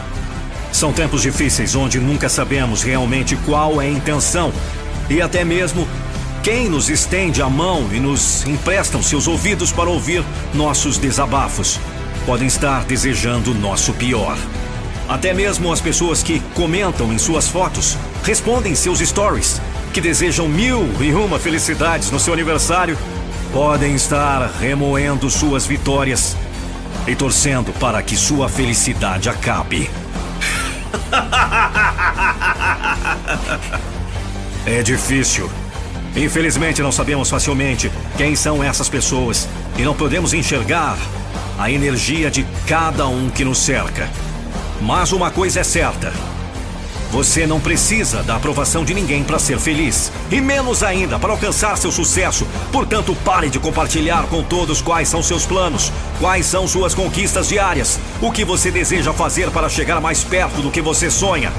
São tempos difíceis onde nunca sabemos realmente qual é a intenção e até mesmo quem nos estende a mão e nos emprestam seus ouvidos para ouvir nossos desabafos. Podem estar desejando nosso pior. Até mesmo as pessoas que comentam em suas fotos, respondem seus stories que desejam mil e uma felicidades no seu aniversário podem estar remoendo suas vitórias e torcendo para que sua felicidade acabe. É difícil. Infelizmente, não sabemos facilmente quem são essas pessoas e não podemos enxergar a energia de cada um que nos cerca. Mas uma coisa é certa: você não precisa da aprovação de ninguém para ser feliz, e menos ainda para alcançar seu sucesso. Portanto, pare de compartilhar com todos quais são seus planos, quais são suas conquistas diárias, o que você deseja fazer para chegar mais perto do que você sonha.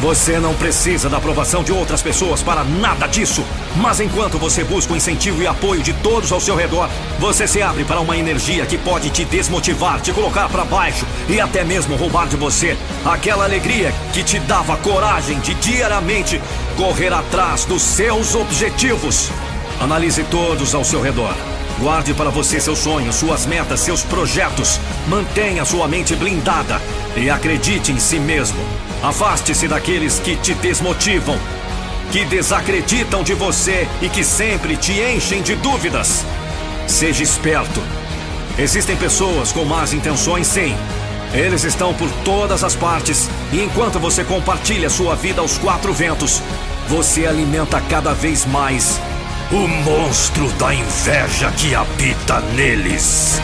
Você não precisa da aprovação de outras pessoas para nada disso. Mas enquanto você busca o incentivo e apoio de todos ao seu redor, você se abre para uma energia que pode te desmotivar, te colocar para baixo e até mesmo roubar de você aquela alegria que te dava coragem de diariamente correr atrás dos seus objetivos. Analise todos ao seu redor. Guarde para você seus sonhos, suas metas, seus projetos. Mantenha sua mente blindada e acredite em si mesmo. Afaste-se daqueles que te desmotivam que desacreditam de você e que sempre te enchem de dúvidas. Seja esperto. Existem pessoas com más intenções, sim. Eles estão por todas as partes e enquanto você compartilha sua vida aos quatro ventos, você alimenta cada vez mais o monstro da inveja que habita neles.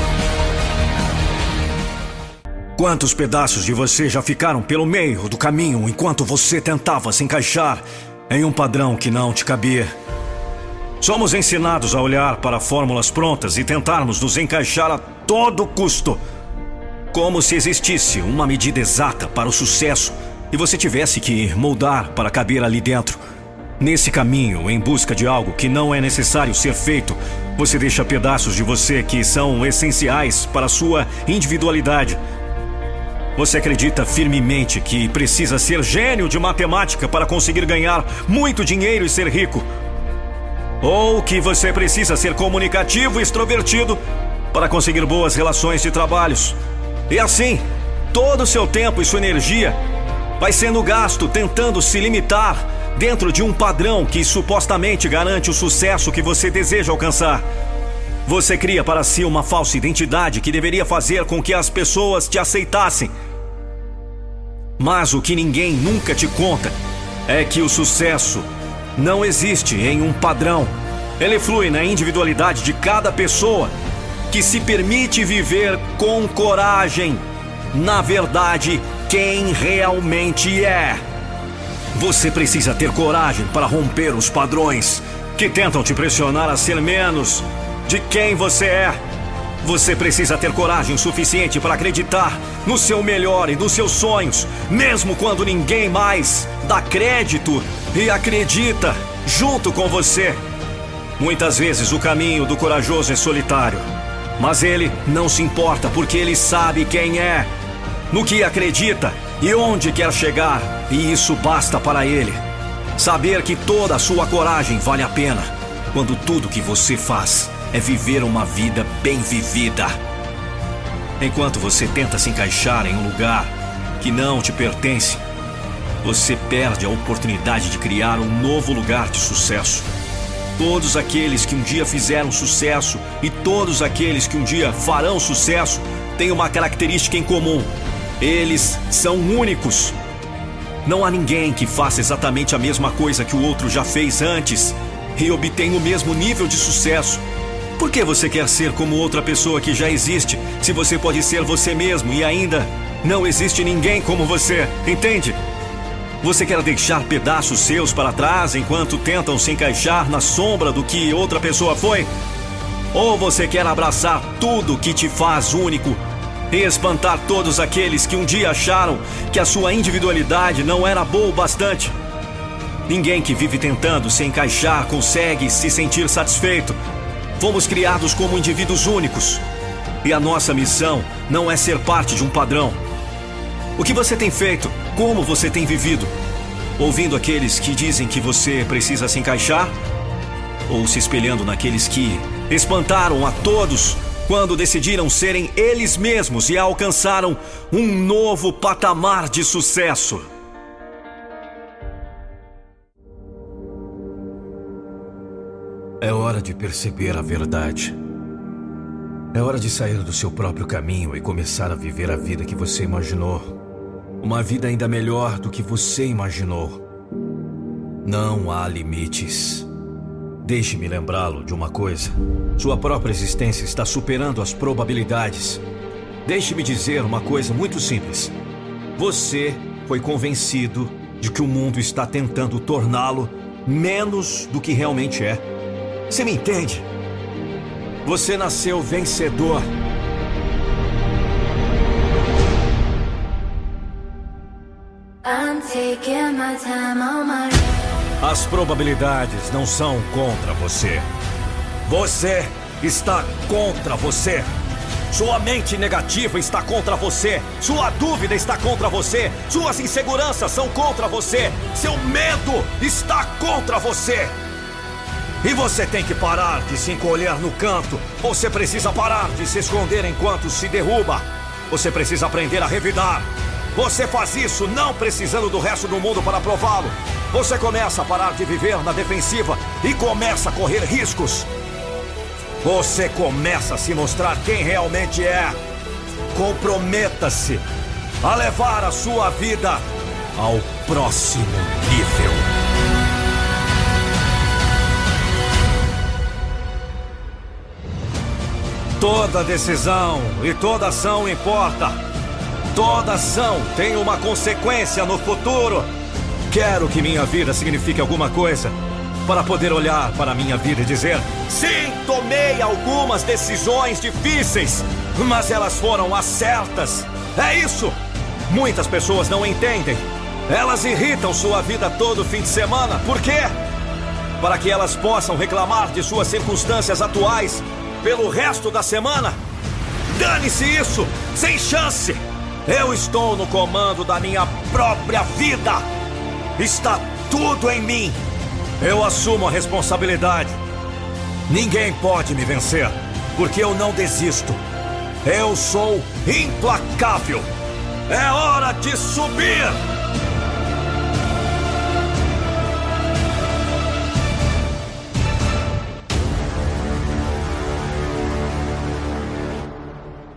Quantos pedaços de você já ficaram pelo meio do caminho enquanto você tentava se encaixar em um padrão que não te cabia? Somos ensinados a olhar para fórmulas prontas e tentarmos nos encaixar a todo custo. Como se existisse uma medida exata para o sucesso e você tivesse que moldar para caber ali dentro. Nesse caminho, em busca de algo que não é necessário ser feito, você deixa pedaços de você que são essenciais para a sua individualidade você acredita firmemente que precisa ser gênio de matemática para conseguir ganhar muito dinheiro e ser rico? Ou que você precisa ser comunicativo e extrovertido para conseguir boas relações de trabalhos? E assim, todo o seu tempo e sua energia vai sendo gasto tentando se limitar dentro de um padrão que supostamente garante o sucesso que você deseja alcançar. Você cria para si uma falsa identidade que deveria fazer com que as pessoas te aceitassem. Mas o que ninguém nunca te conta é que o sucesso não existe em um padrão. Ele flui na individualidade de cada pessoa que se permite viver com coragem, na verdade, quem realmente é. Você precisa ter coragem para romper os padrões que tentam te pressionar a ser menos de quem você é. Você precisa ter coragem suficiente para acreditar no seu melhor e nos seus sonhos, mesmo quando ninguém mais dá crédito e acredita junto com você. Muitas vezes o caminho do corajoso é solitário, mas ele não se importa porque ele sabe quem é, no que acredita e onde quer chegar, e isso basta para ele. Saber que toda a sua coragem vale a pena quando tudo que você faz é viver uma vida bem vivida. Enquanto você tenta se encaixar em um lugar que não te pertence, você perde a oportunidade de criar um novo lugar de sucesso. Todos aqueles que um dia fizeram sucesso e todos aqueles que um dia farão sucesso têm uma característica em comum: eles são únicos. Não há ninguém que faça exatamente a mesma coisa que o outro já fez antes e obtenha o mesmo nível de sucesso. Por que você quer ser como outra pessoa que já existe, se você pode ser você mesmo e ainda não existe ninguém como você? Entende? Você quer deixar pedaços seus para trás enquanto tentam se encaixar na sombra do que outra pessoa foi? Ou você quer abraçar tudo que te faz único e espantar todos aqueles que um dia acharam que a sua individualidade não era boa o bastante? Ninguém que vive tentando se encaixar consegue se sentir satisfeito Fomos criados como indivíduos únicos. E a nossa missão não é ser parte de um padrão. O que você tem feito? Como você tem vivido? Ouvindo aqueles que dizem que você precisa se encaixar? Ou se espelhando naqueles que espantaram a todos quando decidiram serem eles mesmos e alcançaram um novo patamar de sucesso? É hora de perceber a verdade. É hora de sair do seu próprio caminho e começar a viver a vida que você imaginou. Uma vida ainda melhor do que você imaginou. Não há limites. Deixe-me lembrá-lo de uma coisa. Sua própria existência está superando as probabilidades. Deixe-me dizer uma coisa muito simples. Você foi convencido de que o mundo está tentando torná-lo menos do que realmente é. Você me entende? Você nasceu vencedor. As probabilidades não são contra você. Você está contra você. Sua mente negativa está contra você. Sua dúvida está contra você. Suas inseguranças são contra você. Seu medo está contra você. E você tem que parar de se encolher no canto. Você precisa parar de se esconder enquanto se derruba. Você precisa aprender a revidar. Você faz isso não precisando do resto do mundo para prová-lo. Você começa a parar de viver na defensiva e começa a correr riscos. Você começa a se mostrar quem realmente é. Comprometa-se a levar a sua vida ao próximo nível. Toda decisão e toda ação importa. Toda ação tem uma consequência no futuro. Quero que minha vida signifique alguma coisa. Para poder olhar para a minha vida e dizer: sim, tomei algumas decisões difíceis, mas elas foram as certas. É isso! Muitas pessoas não entendem. Elas irritam sua vida todo fim de semana. Por quê? Para que elas possam reclamar de suas circunstâncias atuais pelo resto da semana? Dane-se isso! Sem chance! Eu estou no comando da minha própria vida! Está tudo em mim! Eu assumo a responsabilidade. Ninguém pode me vencer, porque eu não desisto. Eu sou implacável. É hora de subir!